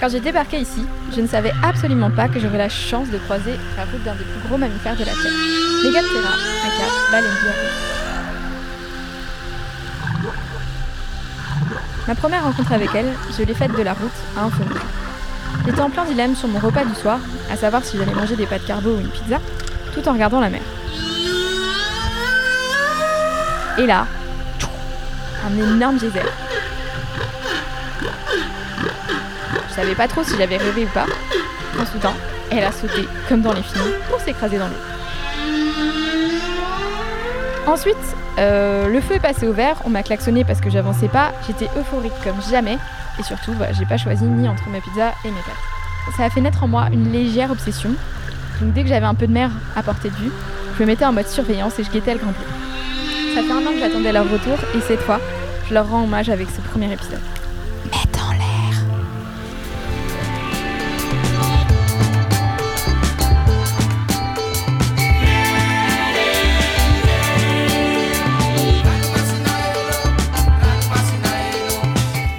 Quand j'ai débarqué ici, je ne savais absolument pas que j'aurais la chance de croiser la route d'un des plus gros mammifères de la Terre, Megathera, aka baleine Ma première rencontre avec elle, je l'ai faite de la route à un feu J'étais en plein dilemme sur mon repas du soir, à savoir si j'allais manger des pâtes carbo ou une pizza, tout en regardant la mer. Et là, un énorme geyser. Savais pas trop si j'avais rêvé ou pas. En soudain, elle a sauté, comme dans les films, pour s'écraser dans l'eau. Ensuite, euh, le feu est passé au vert, on m'a klaxonné parce que j'avançais pas, j'étais euphorique comme jamais, et surtout, bah, j'ai pas choisi ni entre ma pizza et mes pâtes. Ça a fait naître en moi une légère obsession, donc dès que j'avais un peu de mer à portée de vue, je me mettais en mode surveillance et je guettais le grand. Ça fait un an que j'attendais leur retour, et cette fois, je leur rends hommage avec ce premier épisode.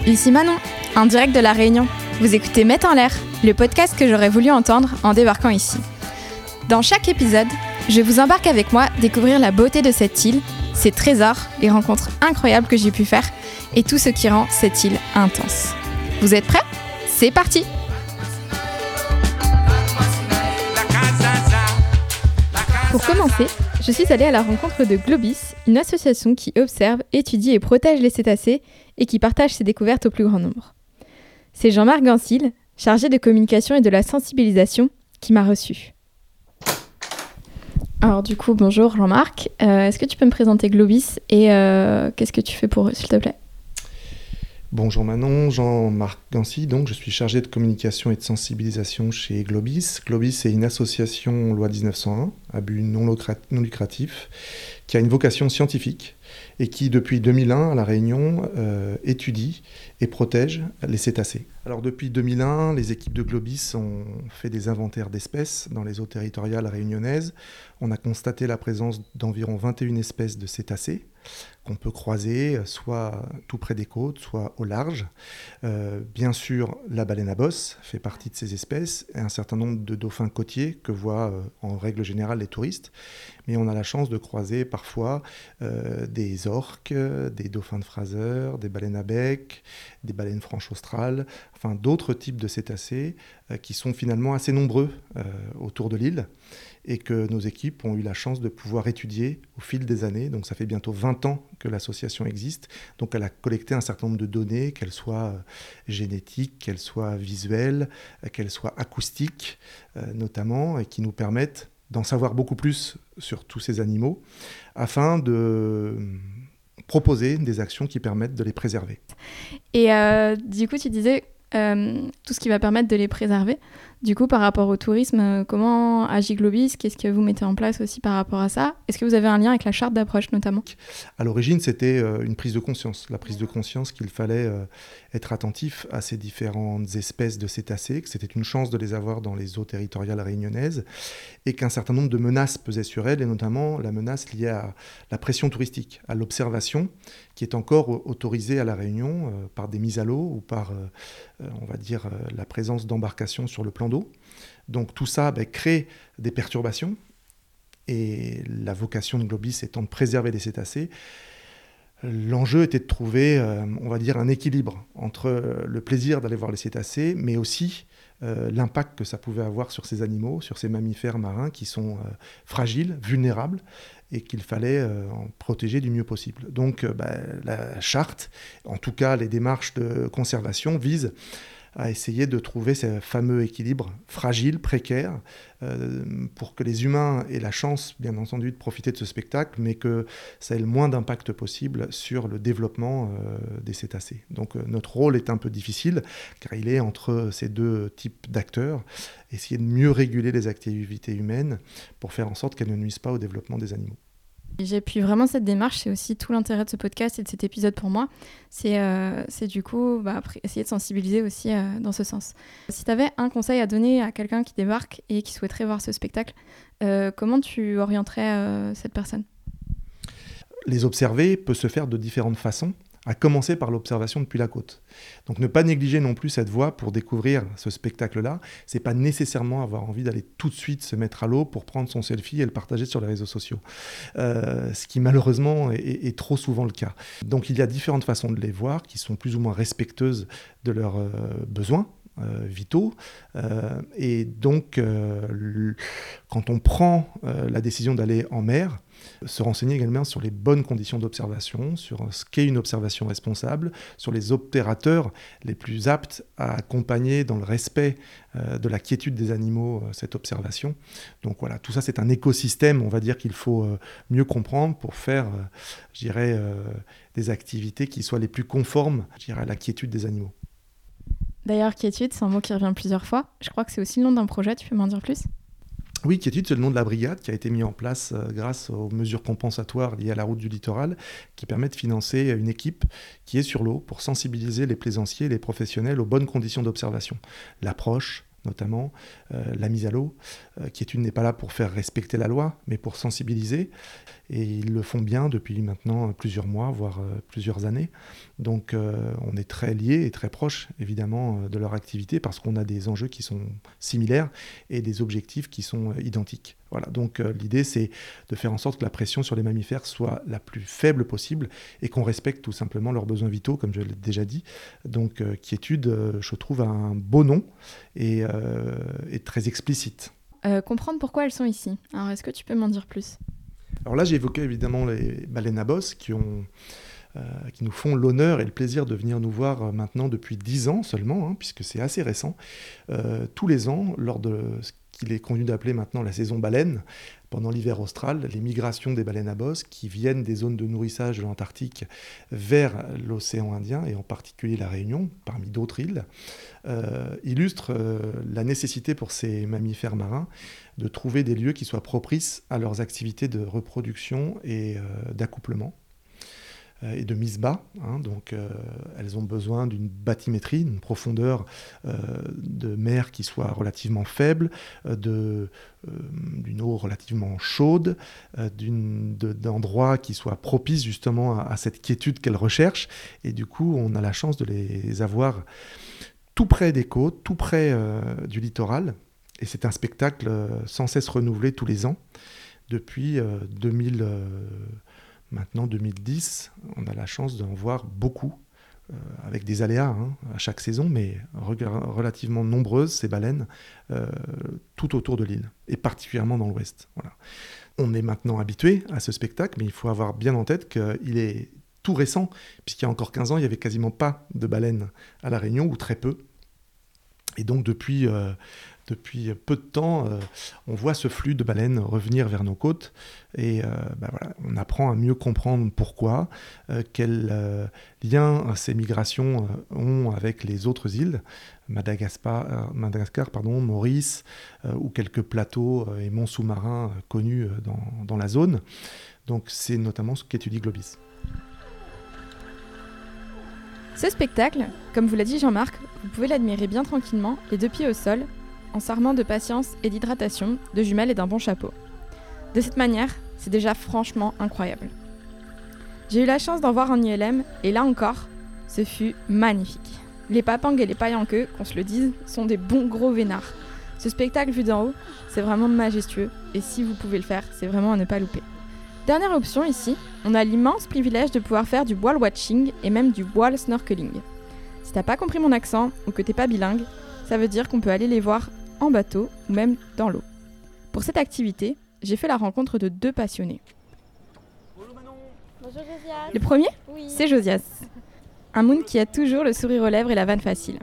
Ici Manon, en direct de La Réunion. Vous écoutez Mettre en l'air, le podcast que j'aurais voulu entendre en débarquant ici. Dans chaque épisode, je vous embarque avec moi découvrir la beauté de cette île, ses trésors, les rencontres incroyables que j'ai pu faire et tout ce qui rend cette île intense. Vous êtes prêts? C'est parti Pour commencer, je suis allée à la rencontre de Globis, une association qui observe, étudie et protège les cétacés et qui partage ses découvertes au plus grand nombre. C'est Jean-Marc Gansil, chargé de communication et de la sensibilisation, qui m'a reçu. Alors du coup, bonjour Jean-Marc. Euh, est-ce que tu peux me présenter Globis et euh, qu'est-ce que tu fais pour eux, s'il te plaît? Bonjour Manon, Jean-Marc Gancy, donc je suis chargé de communication et de sensibilisation chez Globis. Globis est une association loi 1901 à but non lucratif qui a une vocation scientifique et qui, depuis 2001, à La Réunion, euh, étudie et protège les cétacés. Alors, depuis 2001, les équipes de Globis ont fait des inventaires d'espèces dans les eaux territoriales réunionnaises. On a constaté la présence d'environ 21 espèces de cétacés qu'on peut croiser euh, soit tout près des côtes, soit au large. Euh, bien sûr, la baleine à bosse fait partie de ces espèces et un certain nombre de dauphins côtiers que voient en règle générale les touristes. Mais on a la chance de croiser parfois des orques, des dauphins de Fraser, des baleines à bec, des baleines franches australes, enfin d'autres types de cétacés euh, qui sont finalement assez nombreux euh, autour de l'île et que nos équipes ont eu la chance de pouvoir étudier au fil des années. Donc ça fait bientôt 20 ans que l'association existe. Donc elle a collecté un certain nombre de données, qu'elles soient euh, génétiques, qu'elles soient visuelles, qu'elles soient acoustiques notamment, et qui nous permettent d'en savoir beaucoup plus sur tous ces animaux afin de proposer des actions qui permettent de les préserver. Et euh, du coup, tu disais euh, tout ce qui va permettre de les préserver. Du coup, par rapport au tourisme, euh, comment agit Globis? Qu'est-ce que vous mettez en place aussi par rapport à ça? Est-ce que vous avez un lien avec la charte d'approche notamment? À l'origine, c'était euh, une prise de conscience. La prise de conscience qu'il fallait euh, être attentif à ces différentes espèces de cétacés, que c'était une chance de les avoir dans les eaux territoriales réunionnaises, et qu'un certain nombre de menaces pesaient sur elles, et notamment la menace liée à la pression touristique, à l'observation, qui est encore autorisée à La Réunion par des mises à l'eau ou par, on va dire, la présence d'embarcations sur le plan d'eau. Donc tout ça ben, crée des perturbations. Et la vocation de Globis étant de préserver les cétacés, l'enjeu était de trouver, euh, on va dire, un équilibre entre euh, le plaisir d'aller voir les cétacés, mais aussi euh, l'impact que ça pouvait avoir sur ces animaux, sur ces mammifères marins qui sont fragiles, vulnérables, et qu'il fallait en protéger du mieux possible. Donc ben, la charte, en tout cas les démarches de conservation, visent à essayer de trouver ce fameux équilibre fragile, précaire, euh, pour que les humains aient la chance, bien entendu, de profiter de ce spectacle, mais que ça ait le moins d'impact possible sur le développement euh, des cétacés. Donc euh, notre rôle est un peu difficile, car il est entre ces deux types d'acteurs, essayer de mieux réguler les activités humaines pour faire en sorte qu'elles ne nuisent pas au développement des animaux. J'appuie vraiment cette démarche, c'est aussi tout l'intérêt de ce podcast et de cet épisode pour moi. C'est euh, du coup bah, essayer de sensibiliser aussi euh, dans ce sens. Si tu avais un conseil à donner à quelqu'un qui débarque et qui souhaiterait voir ce spectacle, euh, comment tu orienterais cette personne? Les observer peut se faire de différentes façons à commencer par l'observation depuis la côte. Donc ne pas négliger non plus cette voie pour découvrir ce spectacle-là. C'est pas nécessairement avoir envie d'aller tout de suite se mettre à l'eau pour prendre son selfie et le partager sur les réseaux sociaux. Euh, ce qui malheureusement est, trop souvent le cas. Donc il y a différentes façons de les voir qui sont plus ou moins respectueuses de leurs euh, besoins euh, vitaux. Et donc, quand on prend la décision d'aller en mer, se renseigner également sur les bonnes conditions d'observation, sur ce qu'est une observation responsable, sur les opérateurs les plus aptes à accompagner dans le respect de la quiétude des animaux cette observation. Donc voilà, tout ça c'est un écosystème, on va dire qu'il faut mieux comprendre pour faire, je dirais, des activités qui soient les plus conformes, je à la quiétude des animaux. D'ailleurs, quiétude, c'est un mot qui revient plusieurs fois. Je crois que c'est aussi le nom d'un projet, tu peux m'en dire plus? Oui, Quiétude, c'est le nom de la brigade qui a été mis en place euh, grâce aux mesures compensatoires liées à la route du littoral, qui permet de financer une équipe qui est sur l'eau pour sensibiliser les plaisanciers et les professionnels aux bonnes conditions d'observation. L'approche, notamment euh, la mise à l'eau. Euh, qui n'est pas là pour faire respecter la loi, mais pour sensibiliser. Et ils le font bien depuis maintenant plusieurs mois, voire euh, plusieurs années. Donc on est très liés et très proches, évidemment, de leur activité, parce qu'on a des enjeux qui sont similaires et des objectifs qui sont identiques. Voilà, donc euh, l'idée c'est de faire en sorte que la pression sur les mammifères soit la plus faible possible et qu'on respecte tout simplement leurs besoins vitaux, comme je l'ai déjà dit. Donc euh, quiétude, euh, je trouve un beau nom et, très explicite. comprendre pourquoi elles sont ici. Alors est-ce que tu peux m'en dire plus? Alors là j'ai évoqué évidemment les baleines à bosse qui ont... qui nous font l'honneur et le plaisir de venir nous voir maintenant depuis 10 ans seulement, hein, puisque c'est assez récent, tous les ans, lors de qu'il est convenu d'appeler maintenant la saison baleine, pendant l'hiver austral, les migrations des baleines à bosse qui viennent des zones de nourrissage de l'Antarctique vers l'océan Indien, et en particulier la Réunion, parmi d'autres îles, euh, illustrent euh, la nécessité pour ces mammifères marins de trouver des lieux qui soient propices à leurs activités de reproduction et euh, d'accouplement. Euh, et de mise bas. Hein. donc euh, elles ont besoin d'une bathymétrie, d'une profondeur euh, de mer qui soit relativement faible, d'une eau relativement chaude, d'endroits qui soient propices justement à, cette quiétude qu'elles recherchent. Et du coup, on a la chance de les avoir tout près des côtes, tout près du littoral. Et c'est un spectacle sans cesse renouvelé tous les ans depuis 2000. Maintenant, 2010, on a la chance d'en voir beaucoup, euh, avec des aléas hein, à chaque saison, mais relativement nombreuses, ces baleines, euh, tout autour de l'île, et particulièrement dans l'ouest. Voilà. On est maintenant habitué à ce spectacle, mais il faut avoir bien en tête qu'il est tout récent, puisqu'il y a encore 15 ans, il n'y avait quasiment pas de baleines à La Réunion, ou très peu. Et donc depuis, euh, depuis peu de temps, euh, on voit ce flux de baleines revenir vers nos côtes et euh, bah on apprend à mieux comprendre pourquoi, euh, quel lien ces migrations ont avec les autres îles, Madagascar, Maurice ou quelques plateaux et monts sous-marins connus dans, dans, la zone. Donc c'est notamment ce qu'étudie Globis. Ce spectacle, comme vous l'a dit Jean-Marc, vous pouvez l'admirer bien tranquillement, les deux pieds au sol, en s'armant de patience et d'hydratation, de jumelles et d'un bon chapeau. De cette manière, c'est déjà franchement incroyable. J'ai eu la chance d'en voir en ILM, et là encore, ce fut magnifique. Les papangs et les pailles en qu'on se le dise, sont des bons gros vénards. Ce spectacle vu d'en haut, c'est vraiment majestueux, et si vous pouvez le faire, c'est vraiment à ne pas louper. Dernière option ici, on a l'immense privilège de pouvoir faire du whale watching et même du whale snorkeling. Si t'as pas compris mon accent ou que t'es pas bilingue, ça veut dire qu'on peut aller les voir en bateau ou même dans l'eau. Pour cette activité, j'ai fait la rencontre de deux passionnés. Bonjour Manon. Bonjour Josias. Le premier, c'est Josias. Un moon qui a toujours le sourire aux lèvres et la vanne facile.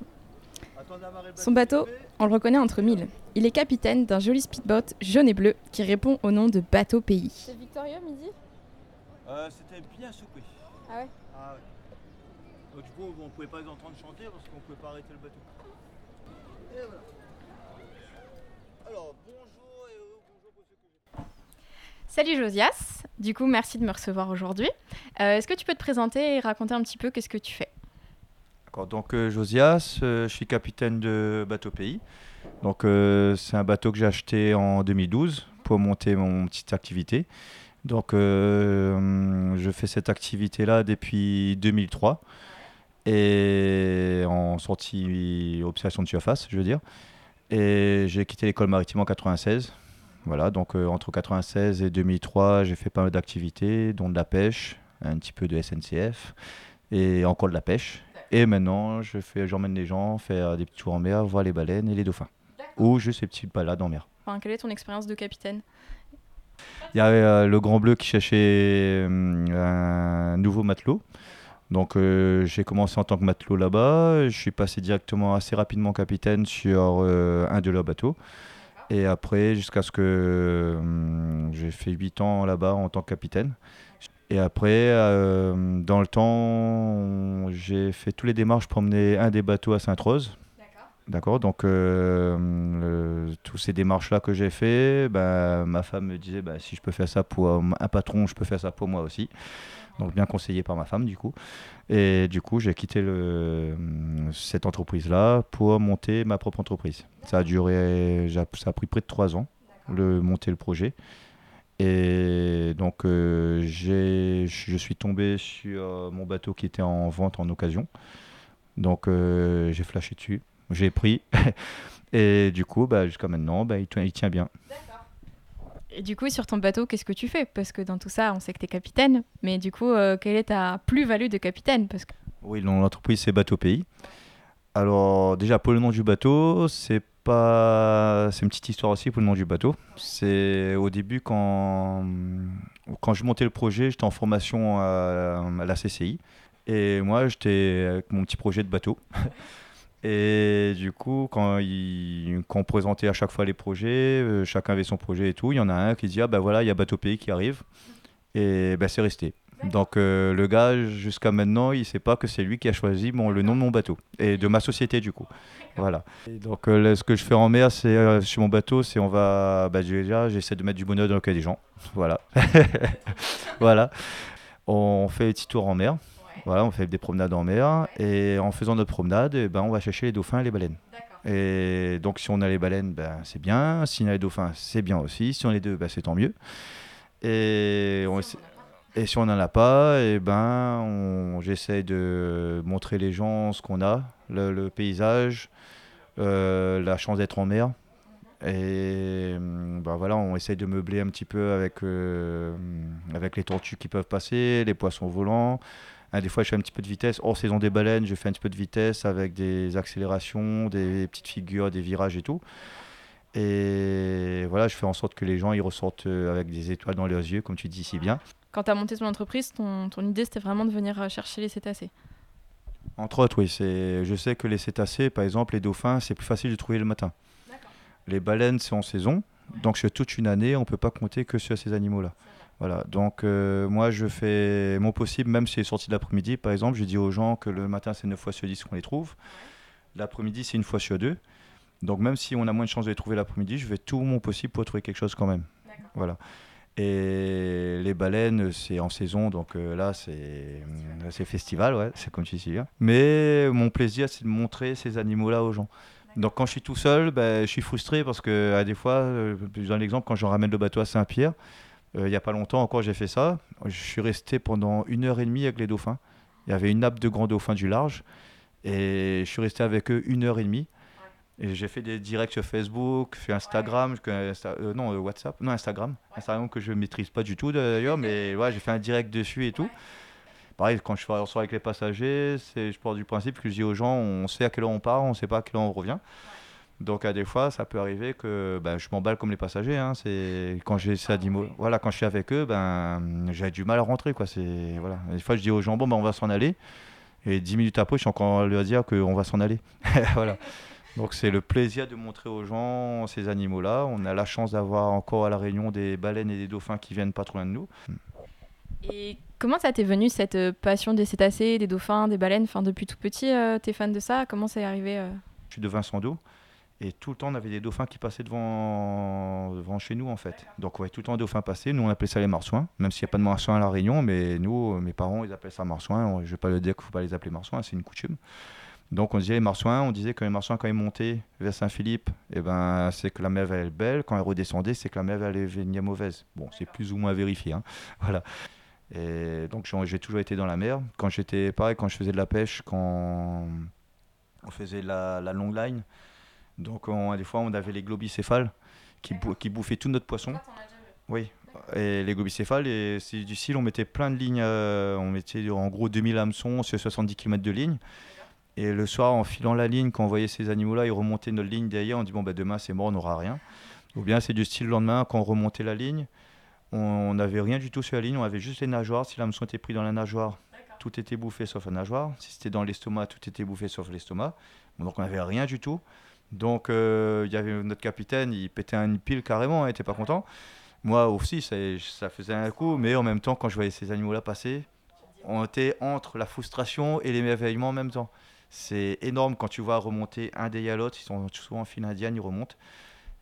Son bateau, on le reconnaît entre mille. Il est capitaine d'un joli speedboat jaune et bleu qui répond au nom de Bateau Pays. C'est Victoria midi euh, C'était bien soupé. Ah ouais Ah ouais. Donc du coup, on ne pouvait pas les entendre chanter parce qu'on ne pouvait pas arrêter le bateau. Et voilà. Alors, bonjour et bonjour pour ceux que Salut Josias, du coup merci de me recevoir aujourd'hui. Euh, est-ce que tu peux te présenter et raconter un petit peu qu'est-ce que tu fais? Donc euh, Josias, euh, je suis capitaine de bateau pays. Donc c'est un bateau que j'ai acheté en 2012 pour monter mon petite activité. Donc, euh, je fais cette activité-là depuis 2003 et en sortie observation de surface, je veux dire. Et j'ai quitté l'école maritime en 96. Voilà, donc euh, entre 96 et 2003, j'ai fait pas mal d'activités, dont de la pêche, un petit peu de SNCF et encore de la pêche. Et maintenant, je fais, j'emmène les gens faire des petits tours en mer, voir les baleines et les dauphins. Ou juste ces petites balades en mer. Enfin, quelle est ton expérience de capitaine? Il y avait euh, le Grand Bleu qui cherchait euh, un nouveau matelot. Donc euh, j'ai commencé en tant que matelot là-bas. Je suis passé directement assez rapidement capitaine sur euh, un de leurs bateaux. Et après, jusqu'à ce que hum, j'ai fait 8 ans là-bas en tant que capitaine. Et après, euh, dans le temps, j'ai fait tous les démarches pour emmener un des bateaux à Sainte-Rose. D'accord, donc euh, le- tous ces démarches-là que j'ai fait, ben, ma femme me disait bah, si je peux faire ça pour un patron, je peux faire ça pour moi aussi. Donc bien conseillé par ma femme du coup. Et du coup, j'ai quitté le, cette entreprise-là pour monter ma propre entreprise. Ça a duré, ça a pris près de trois ans, le monter le projet. Et donc, euh, je suis tombé sur euh, mon bateau qui était en vente en occasion. Donc, euh, j'ai flashé dessus, j'ai pris. Et du coup, bah, jusqu'à maintenant, bah, il tient bien. Et du coup, sur ton bateau, qu'est-ce que tu fais? Parce que dans tout ça, on sait que tu es capitaine, mais du coup, euh, quelle est ta plus-value de capitaine? Parce que Oui, l'entreprise, c'est Bateau Pays. Alors, déjà, pour le nom du bateau, c'est pas. C'est une petite histoire aussi pour le nom du bateau. C'est au début, quand, quand je montais le projet, j'étais en formation à, à la CCI. Et moi, j'étais avec mon petit projet de bateau. Et du coup, quand, il, quand on présentait à chaque fois les projets, euh, chacun avait son projet et tout, il y en a un qui dit Ah ben voilà, il y a Bateau Pays qui arrive. Et ben c'est resté. Donc euh, le gars, jusqu'à maintenant, il sait pas que c'est lui qui a choisi mon, le nom de mon bateau et de ma société du coup. Voilà. Et donc euh, là, ce que je fais en mer, c'est euh, sur mon bateau, c'est on va, bah, déjà, j'essaie de mettre du bonheur dans le cœur des gens. Voilà. voilà. On fait des petits tours en mer. Voilà, on fait des promenades en mer et en faisant notre promenade, eh ben, on va chercher les dauphins et les baleines. Et donc si on a les baleines, ben, c'est bien. Si on a les dauphins, c'est bien aussi. Si on a les deux, ben, c'est tant mieux. Et on essa- et si on n'en a pas, et ben, on, j'essaie de montrer les gens ce qu'on a, le, le paysage, euh, la chance d'être en mer. Et hum, ben voilà, on essaie de meubler un petit peu avec, euh, avec les tortues qui peuvent passer, les poissons volants. Hein, des fois, je fais un petit peu de vitesse. Hors saison des baleines, je fais un petit peu de vitesse avec des accélérations, des petites figures, des virages et tout. Et voilà, je fais en sorte que les gens ils ressortent euh, avec des étoiles dans leurs yeux, comme tu dis si bien. quand tu as monté ton entreprise, ton, ton idée, c'était vraiment de venir euh, chercher les cétacés. Entre autres, oui. C'est... Je sais que les cétacés, par exemple, les dauphins, c'est plus facile de trouver le matin. Les baleines, c'est en saison. Donc, sur toute une année, on ne peut pas compter que sur ces animaux-là. Voilà. Donc, euh, moi, je fais mon possible, même si c'est sorti l'après-midi, par exemple, je dis aux gens que le matin, c'est 9 fois sur 10 qu'on les trouve. L'après-midi, c'est une fois sur deux. Donc, même si on a moins de chances de les trouver l'après-midi, je fais tout mon possible pour trouver quelque chose quand même. Voilà. Et les baleines, c'est en saison, donc euh, là, c'est euh, festival, ouais, c'est comme tu dis. bien. Mais mon plaisir, c'est de montrer ces animaux-là aux gens. Donc quand je suis tout seul, ben, je suis frustré parce que à des fois, euh, je donne l'exemple, quand je ramène le bateau à Saint-Pierre, euh, il n'y a pas longtemps encore, j'ai fait ça. Je suis resté pendant une heure et demie avec les dauphins. Il y avait une nappe de grands dauphins du large. Et je suis resté avec eux une heure et demie. Et j'ai fait des directs sur Facebook, fait Instagram, que- Insta- euh, non euh, WhatsApp, non Instagram, Instagram que je maîtrise pas du tout d'ailleurs, mais ouais, j'ai fait un direct dessus et tout. Pareil, quand je fais soir avec les passagers, c'est, je pars du principe que je dis aux gens, on sait à quelle heure on part, on sait pas à quelle heure on revient. Donc à des fois, ça peut arriver que ben, je m'emballe comme les passagers. hein, c'est quand j'ai ces animaux, voilà, quand je suis avec eux, ben j'ai du mal à rentrer quoi. C'est voilà. Des fois, je dis aux gens bon ben on va s'en aller, et dix minutes après, je suis encore à leur dire qu'on va s'en aller. voilà. Donc c'est le plaisir de montrer aux gens ces animaux-là. On a la chance d'avoir encore à la Réunion des baleines et des dauphins qui viennent pas trop loin de nous. Et comment ça t'est venu cette euh, passion des cétacés, des dauphins, des baleines? Enfin, depuis tout petit, euh, t'es fan de ça? Comment ça est arrivé euh? Je suis de Vincent d'eau. Et tout le temps, on avait des dauphins qui passaient devant, devant chez nous, en fait. Donc, on voyait tout le temps des dauphins passer. Nous, on appelait ça les marsouins, même s'il n'y a pas de marsouins à La Réunion. Mais nous, mes parents, ils appellent ça marsouins. Je ne vais pas le dire qu'il ne faut pas les appeler marsouins, c'est une coutume. Donc on disait les marsouins, on disait que les marsouins quand ils montaient vers Saint-Philippe, eh ben, c'est que la mer est belle, quand ils redescendaient, c'est que la mer elle venir mauvaise. Bon, c'est plus ou moins vérifié. hein. Voilà. Et donc j'ai toujours été dans la mer. Quand j'étais pareil, quand je faisais de la pêche, quand on faisait la, la line, donc on- des fois on avait les globicéphales qui, bou- qui bouffaient tout notre poisson. Oui, et les globicéphales, et c'est du style, on mettait plein de lignes, euh, on mettait en gros 2000 hameçons sur 70 km de ligne. Et le soir, en filant la ligne, quand on voyait ces animaux-là, ils remontaient notre ligne derrière, on dit bon, bah, demain c'est mort, on n'aura rien. Ou bien c'est du style le lendemain, quand on remontait la ligne, on n'avait rien du tout sur la ligne, on avait juste les nageoires. Si l'hameçon était pris dans la nageoire, tout était bouffé sauf la nageoire. Si c'était dans l'estomac, tout était bouffé sauf l'estomac. Bon, donc on n'avait rien du tout. Donc euh, il y avait notre capitaine, il pétait une pile carrément, hein, il était pas content. Moi aussi, ça, ça faisait un coup, mais en même temps, quand je voyais ces animaux-là passer, on était entre la frustration et l'émerveillement en même temps. C'est énorme quand tu vois remonter un des yalotes, ils sont souvent en file indienne, ils remontent.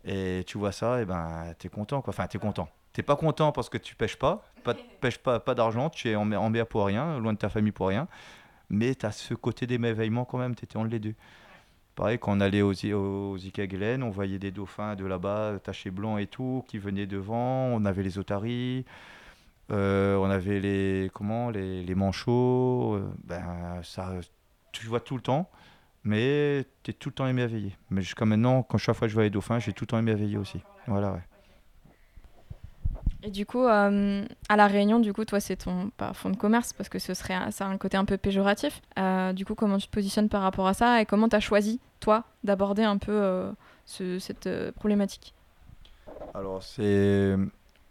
Et tu vois ça, et ben t'es content quoi. Enfin, t'es content. T'es pas content parce que tu pêches pas, pas pêches pas, pas d'argent, tu es en, mer- pour rien, loin de ta famille pour rien. Mais tu as ce côté d'émerveillement quand même, tu étais entre les deux. Pareil, quand on allait aux, aux on voyait des dauphins de là-bas, tachés blancs et tout, qui venaient devant. On avait les otaries, euh, on avait les, comment, les, les manchots. euh, ben, ça, tu vois tout le temps, mais tu es tout le temps émerveillé. Mais jusqu'à maintenant, quand chaque fois que je vois les dauphins, j'ai tout le temps émerveillé aussi. Voilà, ouais. Et du coup, euh, à La Réunion, du coup, toi, c'est ton pas fonds de commerce parce que ce serait ça a un côté un peu péjoratif. Euh, du coup, comment tu te positionnes par rapport à ça et comment tu as choisi, toi, d'aborder un peu euh, ce- cette problématique? Alors, c'est.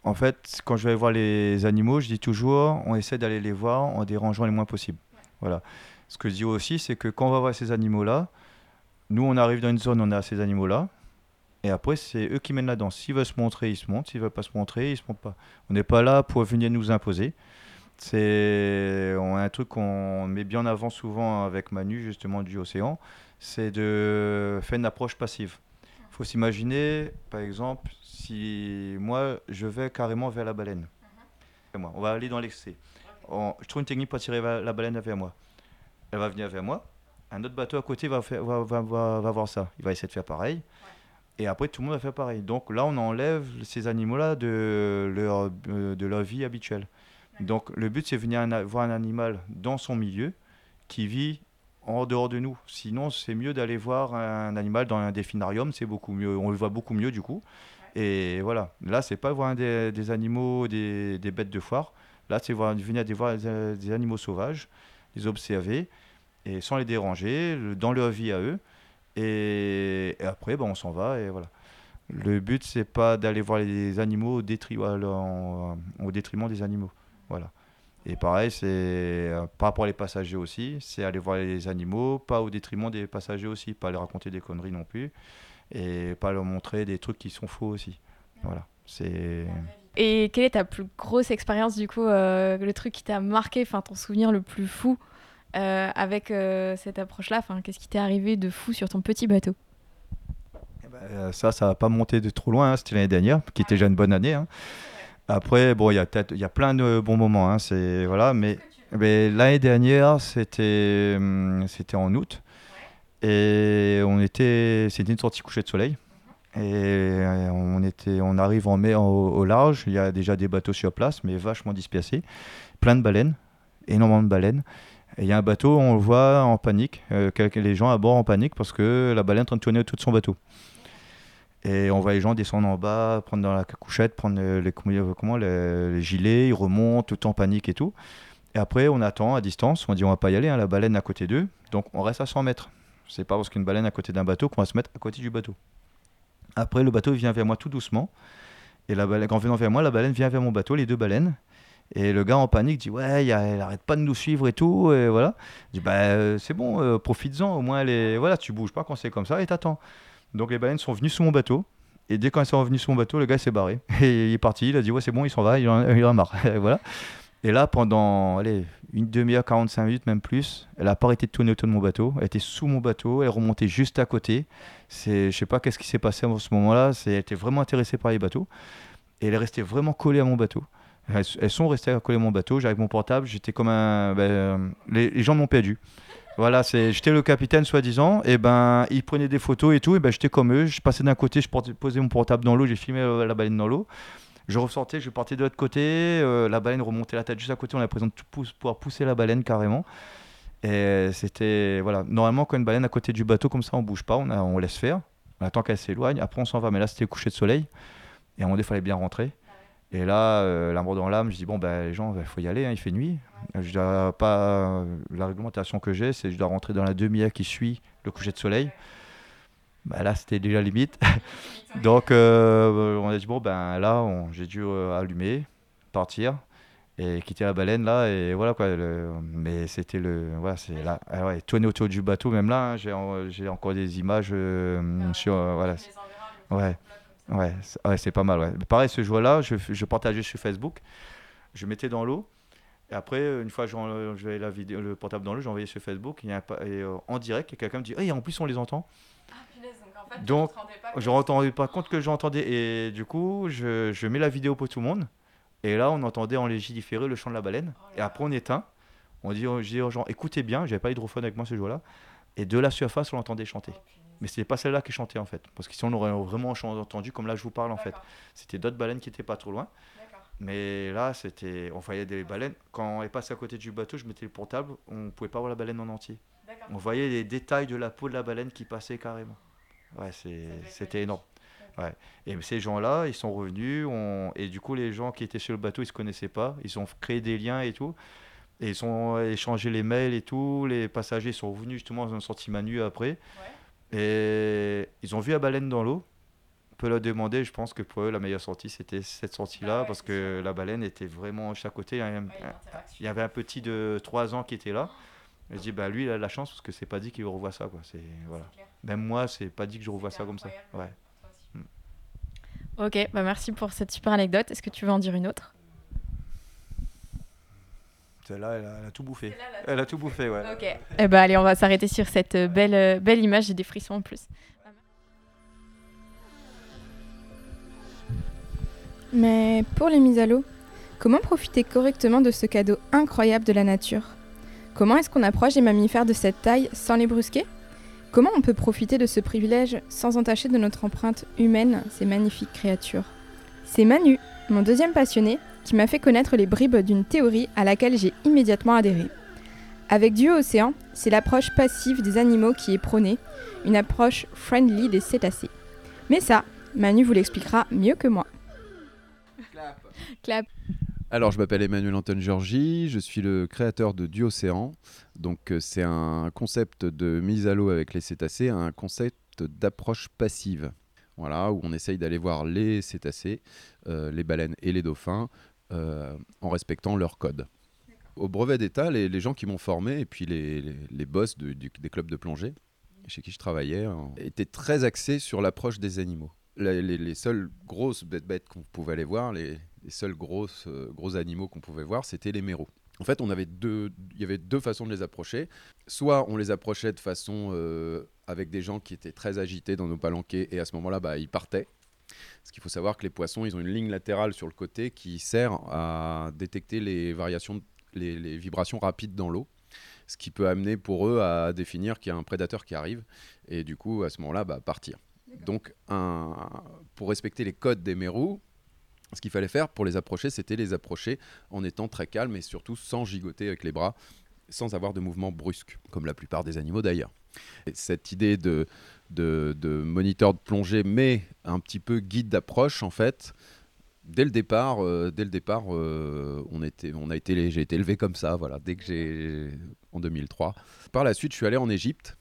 En fait, quand je vais voir les animaux, je dis toujours, on essaie d'aller les voir en dérangeant les moins possible. Voilà. Ce que je dis aussi, c'est que quand on va voir ces animaux-là, nous, on arrive dans une zone, on a ces animaux-là, et après, c'est eux qui mènent la danse. S'ils veulent se montrer, ils se montrent. S'ils veulent pas se montrer, ils se montrent pas. On n'est pas là pour venir nous imposer. C'est un truc qu'on met bien en avant souvent avec Manu, justement, du océan, c'est de faire une approche passive. Il faut s'imaginer, par exemple, si moi, je vais carrément vers la baleine. On va aller dans l'excès. Je trouve une technique pour attirer la baleine vers moi. Elle va venir vers moi. Un autre bateau à côté va voir ça. Il va essayer de faire pareil. Et après, tout le monde va faire pareil. Donc là, on enlève ces animaux-là de leur, euh, de leur vie habituelle. Donc le but, c'est venir un- voir un animal dans son milieu qui vit en dehors de nous. Sinon, c'est mieux d'aller voir un animal dans un delphinarium, c'est beaucoup mieux. On le voit beaucoup mieux du coup. Et voilà. Là, c'est pas voir des, des animaux, des, des bêtes de foire. Là, c'est voir, venir des, voir des, animaux sauvages, les observer et sans les déranger, dans leur vie à eux. Et, après, ben, on s'en va et voilà. Le but, c'est pas d'aller voir les animaux au, au détriment des animaux. Voilà. Et pareil, c'est euh, par rapport les passagers aussi, c'est aller voir les animaux, pas au détriment des passagers aussi, pas leur raconter des conneries non plus, et pas leur montrer des trucs qui sont faux aussi. Voilà. C'est. Et quelle est ta plus grosse expérience, du coup, euh, le truc qui t'a marqué, enfin ton souvenir le plus fou euh, avec euh, cette approche-là qu'est-ce qui t'est arrivé de fou sur ton petit bateau? Euh, ça, ça va pas monter de trop loin. hein. C'était l'année dernière, qui était déjà une bonne année. hein. Après, bon, il y a y a plein de bons moments. hein, C'est voilà, mais, l'année dernière, c'était, hum, c'était en août, et on était, c'était une sortie coucher de soleil. Et on était, on arrive en mai au large. Il y a déjà des bateaux sur place, mais vachement dispersés, plein de baleines, énormément de baleines. Et il y a un bateau, on le voit en panique, euh, les gens à bord en panique parce que la baleine est en train de tourner autour de son bateau. Et on voit les gens descendre en bas, prendre dans la couchette, prendre les, comment, les gilets, ils remontent, tout en panique et tout. Et après, on attend à distance, on dit on va pas y aller, hein, la baleine à côté d'eux, donc on reste à 100 mètres. C'est pas parce qu'une baleine à côté d'un bateau qu'on va se mettre à côté du bateau. Après, le bateau vient vers moi tout doucement. Et la baleine, en venant vers moi, la baleine vient vers mon bateau, les deux baleines. Et le gars en panique dit Ouais, il arrête pas de nous suivre et tout. Et voilà. Je dis Bah, euh, c'est bon, euh, profites-en. Au moins, elle est- voilà, tu bouges pas quand c'est comme ça et t'attends. Donc, les baleines sont venues sous mon bateau. Et dès qu'elles sont revenues sous mon bateau, le gars s'est barré. Et il est parti. Il a dit Ouais, c'est bon, il s'en va. Il en, a marre. Et voilà. Et là, pendant allez, une demi-heure, 45 minutes, même plus, elle a pas arrêté de tourner autour de mon bateau. Elle était sous mon bateau. Elle remontait juste à côté. Je sais pas qu'est-ce qui s'est passé à ce moment-là. Elle était vraiment intéressée par les bateaux. Et elle est restée vraiment collée à mon bateau. Elles, sont restées collées à mon bateau. J'avais mon portable. J'étais comme un. ben, euh, les, gens m'ont perdu. Voilà, j'étais le capitaine soi-disant, et ben ils prenaient des photos et tout, et ben j'étais comme eux, je passais d'un côté, je posais mon portable dans l'eau, j'ai filmé euh, la baleine dans l'eau. Je ressortais, je partais de l'autre côté, euh, la baleine remontait la tête juste à côté, on de tout pousse- pouvoir pousser la baleine carrément. Et c'était voilà, normalement quand une baleine à côté du bateau comme ça, on bouge pas, on, laisse faire, on attend qu'elle s'éloigne, après on s'en va. Mais là c'était coucher de soleil, et à un moment il fallait bien rentrer. Et là, euh, l'amour dans l'âme, je dis bon ben les gens, il faut y aller, hein, il fait nuit. Je dois pas la réglementation que j'ai, c'est que je dois rentrer dans la demi-heure qui suit le coucher de soleil. Bah, là, c'était déjà limite. Donc, euh, on a dit bon ben là, on- j'ai dû euh, allumer, partir et quitter la baleine là et voilà quoi. le- mais c'était le, voilà, c'est là, ah ouais, tourner autour du bateau même là, hein, j'ai en- j'ai encore des images euh, sur, euh, voilà. Ouais. Ouais, c'est ouais, c'est pas mal. Ouais. Pareil, ce jour-là, je, je partageais sur Facebook, je mettais dans l'eau. Et après, une fois que j'avais la vidéo, le portable dans l'eau, j'envoyais sur Facebook. Et, euh, en direct, et quelqu'un me dit Hey, en plus, on les entend. Donc, je ne rendais pas compte que j'entendais. Et du coup, je, je mets la vidéo pour tout le monde. Et là, on entendait en légiféré le chant de la baleine. et après, on éteint. On dit, je dis aux gens Écoutez bien, j'avais pas l'hydrophone avec moi ce jour-là. Et de la surface, on l'entendait chanter. Mais c'était pas celle-là qui chantait en fait. Parce que sinon, on aurait vraiment entendu comme là je vous parle en fait. C'était d'autres baleines qui étaient pas trop loin. Mais là, c'était, on voyait des baleines. Quand on est passé à côté du bateau, je mettais le portable, on pouvait pas voir la baleine en entier. On voyait les détails de la peau de la baleine qui passaient carrément. Ouais, c'était énorme. Ouais. Et ces gens-là, ils sont revenus, on- et du coup, les gens qui étaient sur le bateau, ils se connaissaient pas, ils ont créé des liens et tout. Et ils ont échangé les mails et tout. Les passagers sont revenus justement, ils ont sorti Manu après. Et ils ont vu la baleine dans l'eau. On peut leur demander, je pense que pour eux, la meilleure sortie, c'était cette sortie-là, parce que la baleine était vraiment à chaque côté. Il y avait un, il y avait un petit de 3 ans qui était là. Et je dis, bah, lui, il a de la chance, parce que c'est pas dit qu'il revoit ça. Quoi. C'est, voilà. Même moi, c'est pas dit que je revois ça comme ça. Ouais. Ok, bah merci pour cette super anecdote. Est-ce que tu veux en dire une autre? Celle-là, elle, a- elle a tout bouffé. Elle a tout bouffé, ouais. Ok. Eh bah allez, on va s'arrêter sur cette euh, belle, euh, belle image. J'ai des frissons en plus. Mais pour les mises à l'eau, comment profiter correctement de ce cadeau incroyable de la nature? Comment est-ce qu'on approche des mammifères de cette taille sans les brusquer? Comment on peut profiter de ce privilège sans entacher de notre empreinte humaine ces magnifiques créatures? C'est Manu, mon deuxième passionné, qui m'a fait connaître les bribes d'une théorie à laquelle j'ai immédiatement adhéré. Avec Dieu Océan, c'est l'approche passive des animaux qui est prônée, une approche friendly des cétacés. Mais ça, Manu vous l'expliquera mieux que moi. Clap. Alors, je m'appelle Emmanuel Anton Georgi, je suis le créateur de Duocéan. Donc, euh, c'est un concept de mise à l'eau avec les cétacés, un concept d'approche passive. Voilà, où on essaye d'aller voir les cétacés, euh, les baleines et les dauphins en respectant leur code. Au brevet d'État, les, gens qui m'ont formé et puis les, les, boss des clubs de plongée chez qui je travaillais euh, étaient très axés sur l'approche des animaux. Les, les seules grosses bêtes, qu'on pouvait aller voir, les, seuls grosses, euh, gros animaux qu'on pouvait voir, c'était les mérous. En fait, on avait deux, il y avait deux façons de les approcher. Soit on les approchait de façon euh, avec des gens qui étaient très agités dans nos palanquets et à ce moment-là, bah, ils partaient. Parce qu'il faut savoir que les poissons, ils ont une ligne latérale sur le côté qui sert à détecter les variations, les, les vibrations rapides dans l'eau. Ce qui peut amener pour eux à définir qu'il y a un prédateur qui arrive et du coup, à ce moment-là, bah, partir. Donc, un- pour respecter les codes des mérous, ce qu'il fallait faire pour les approcher, c'était les approcher en étant très calme et surtout sans gigoter avec les bras, sans avoir de mouvements brusques, comme la plupart des animaux d'ailleurs. Et Cette idée de, moniteur de plongée, mais un petit peu guide d'approche, en fait, dès le départ, euh, dès le départ, euh, on était, on a été, j'ai été élevé comme ça, voilà, dès que j'ai en 2003. Par la suite, je suis allé en Égypte.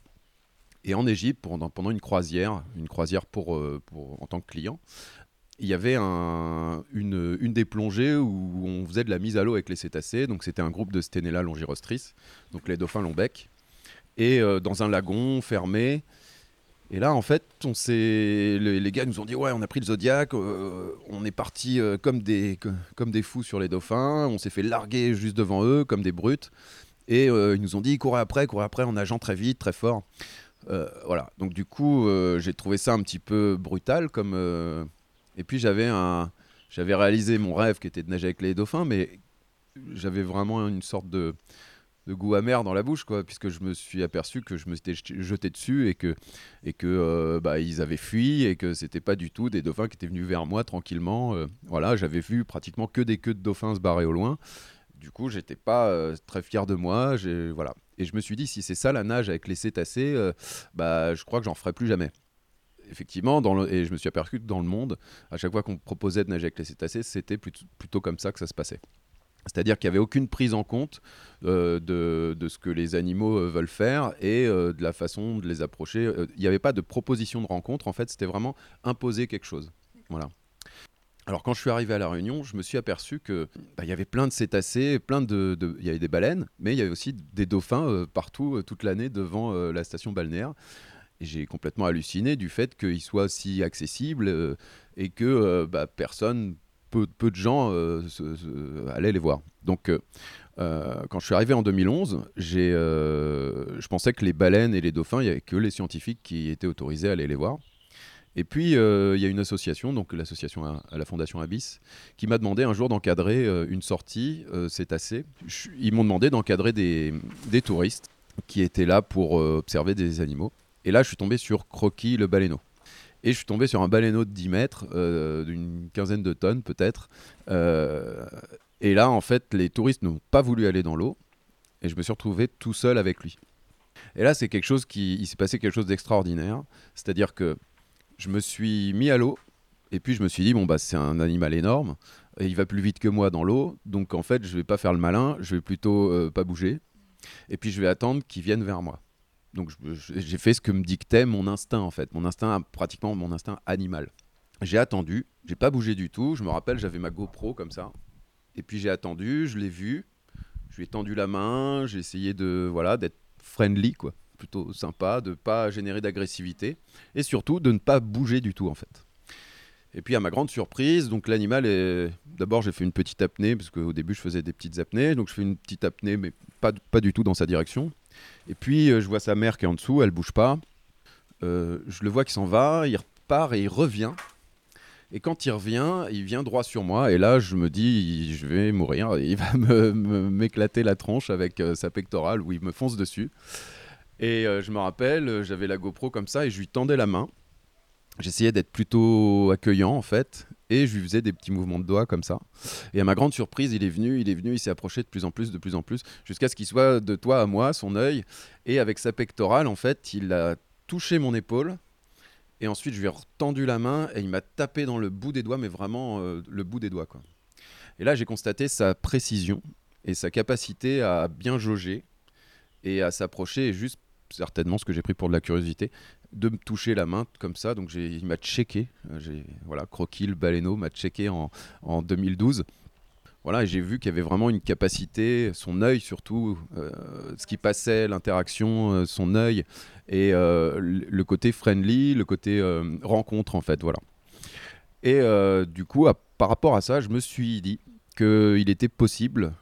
Et en Égypte, pendant, une croisière, une croisière euh, pour, en tant que client, il y avait un- une, une des plongées où on faisait de la mise à l'eau avec les cétacés. Donc c'était un groupe de Stenella longirostris, donc les dauphins long-bec, et euh, dans un lagon fermé. Et là, en fait, on les, gars nous ont dit ouais, on a pris le Zodiac, euh, on est parti euh, comme des co- comme des fous sur les dauphins, on s'est fait larguer juste devant eux comme des brutes. Et ils nous ont dit courez après, courez après en nageant très vite, très fort. Voilà. Donc du coup, j'ai trouvé ça un petit peu brutal comme. Et puis j'avais un, j'avais réalisé mon rêve qui était de nager avec les dauphins, mais j'avais vraiment une sorte de de goût amer dans la bouche, quoi, puisque je me suis aperçu que je me suis jeté dessus et que, et que euh, bah, ils avaient fui et que c'était pas du tout des dauphins qui étaient venus vers moi tranquillement. euh, voilà, j'avais vu pratiquement que des queues de dauphins se barrer au loin. Du coup, j'étais pas euh, très fier de moi. Voilà. Et je me suis dit, si c'est ça la nage avec les cétacés, bah, je crois que j'en ferai plus jamais. Effectivement, dans et je me suis aperçu que dans le monde, à chaque fois qu'on proposait de nager avec les cétacés, c'était plutôt comme ça que ça se passait. C'est-à-dire qu'il n'y avait aucune prise en compte euh, de, de ce que les animaux euh, veulent faire et euh, de la façon de les approcher. Il n'y avait pas de proposition de rencontre, en fait, c'était vraiment imposer quelque chose. Voilà. Alors quand je suis arrivé à La Réunion, je me suis aperçu que bah, il y avait plein de cétacés, plein de, il y avait des baleines, mais il y avait aussi des dauphins partout, toute l'année devant la station balnéaire. J'ai complètement halluciné du fait qu'ils soient si accessibles et que bah, personne, peu, de gens euh, allaient les voir. Donc euh, euh, quand je suis arrivé en 2011, j'ai, euh, je pensais que les baleines et les dauphins, il n'y avait que les scientifiques qui étaient autorisés à aller les voir. Et puis, il y a une association, donc l'association à, à la Fondation Abyss, qui m'a demandé un jour d'encadrer une sortie euh, cétacée. Ils m'ont demandé d'encadrer des, des touristes qui étaient là pour observer des animaux. Et là, je suis tombé sur Croquis le baleineau. Et je suis tombé sur un baleineau de 10 mètres, euh, d'une quinzaine de tonnes peut-être. Euh, et là, en fait, les touristes n'ont pas voulu aller dans l'eau. Et je me suis retrouvé tout seul avec lui. Et là, c'est quelque chose qui. Il s'est passé quelque chose d'extraordinaire. C'est-à-dire que je me suis mis à l'eau. Et puis, je me suis dit, bon, bah, c'est un animal énorme. Et il va plus vite que moi dans l'eau. Donc, en fait, je vais pas faire le malin. Je vais plutôt euh, pas bouger. Et puis, je vais attendre qu'il vienne vers moi. Donc, j'ai fait ce que me dictait mon instinct, en fait. Mon instinct, pratiquement mon instinct animal. J'ai attendu. J'ai pas bougé du tout. Je me rappelle, j'avais ma GoPro comme ça. Et puis, j'ai attendu. Je l'ai vu. Je lui ai tendu la main. J'ai essayé de, voilà, d'être friendly, quoi. Plutôt sympa, de pas générer d'agressivité. Et surtout, de ne pas bouger du tout, en fait. Et puis à ma grande surprise, donc l'animal est. D'abord, j'ai fait une petite apnée parce qu'au début, je faisais des petites apnées. Donc je fais une petite apnée, mais pas, pas du tout dans sa direction. Et puis euh, je vois sa mère qui est en dessous, elle bouge pas. Euh, je le vois qui s'en va, il repart et il revient. Et quand il revient, il vient droit sur moi. Et là, je me dis, je vais mourir. Il va me- me- m'éclater la tronche avec euh, sa pectorale où il me fonce dessus. Et je me rappelle, j'avais la GoPro comme ça et je lui tendais la main. J'essayais d'être plutôt accueillant en fait, et je lui faisais des petits mouvements de doigts comme ça. Et à ma grande surprise, il est venu, il est venu, il s'est approché de plus en plus, de plus en plus, jusqu'à ce qu'il soit de toi à moi, son œil, et avec sa pectorale, en fait, il a touché mon épaule, et ensuite je lui ai retendu la main, et il m'a tapé dans le bout des doigts, mais vraiment euh, le bout des doigts, quoi. Et là, j'ai constaté sa précision et sa capacité à bien jauger et à s'approcher, juste certainement ce que j'ai pris pour de la curiosité, de me toucher la main comme ça. Donc il m'a checké. Euh, J'ai voilà, Croquis le baleineau m'a checké en, en 2012. Voilà, j'ai vu qu'il y avait vraiment une capacité, son œil surtout, euh, ce qui passait, l'interaction, euh, son œil et le côté friendly, le côté rencontre en fait, voilà. Et du coup, par rapport à ça, je me suis dit qu'il était possible,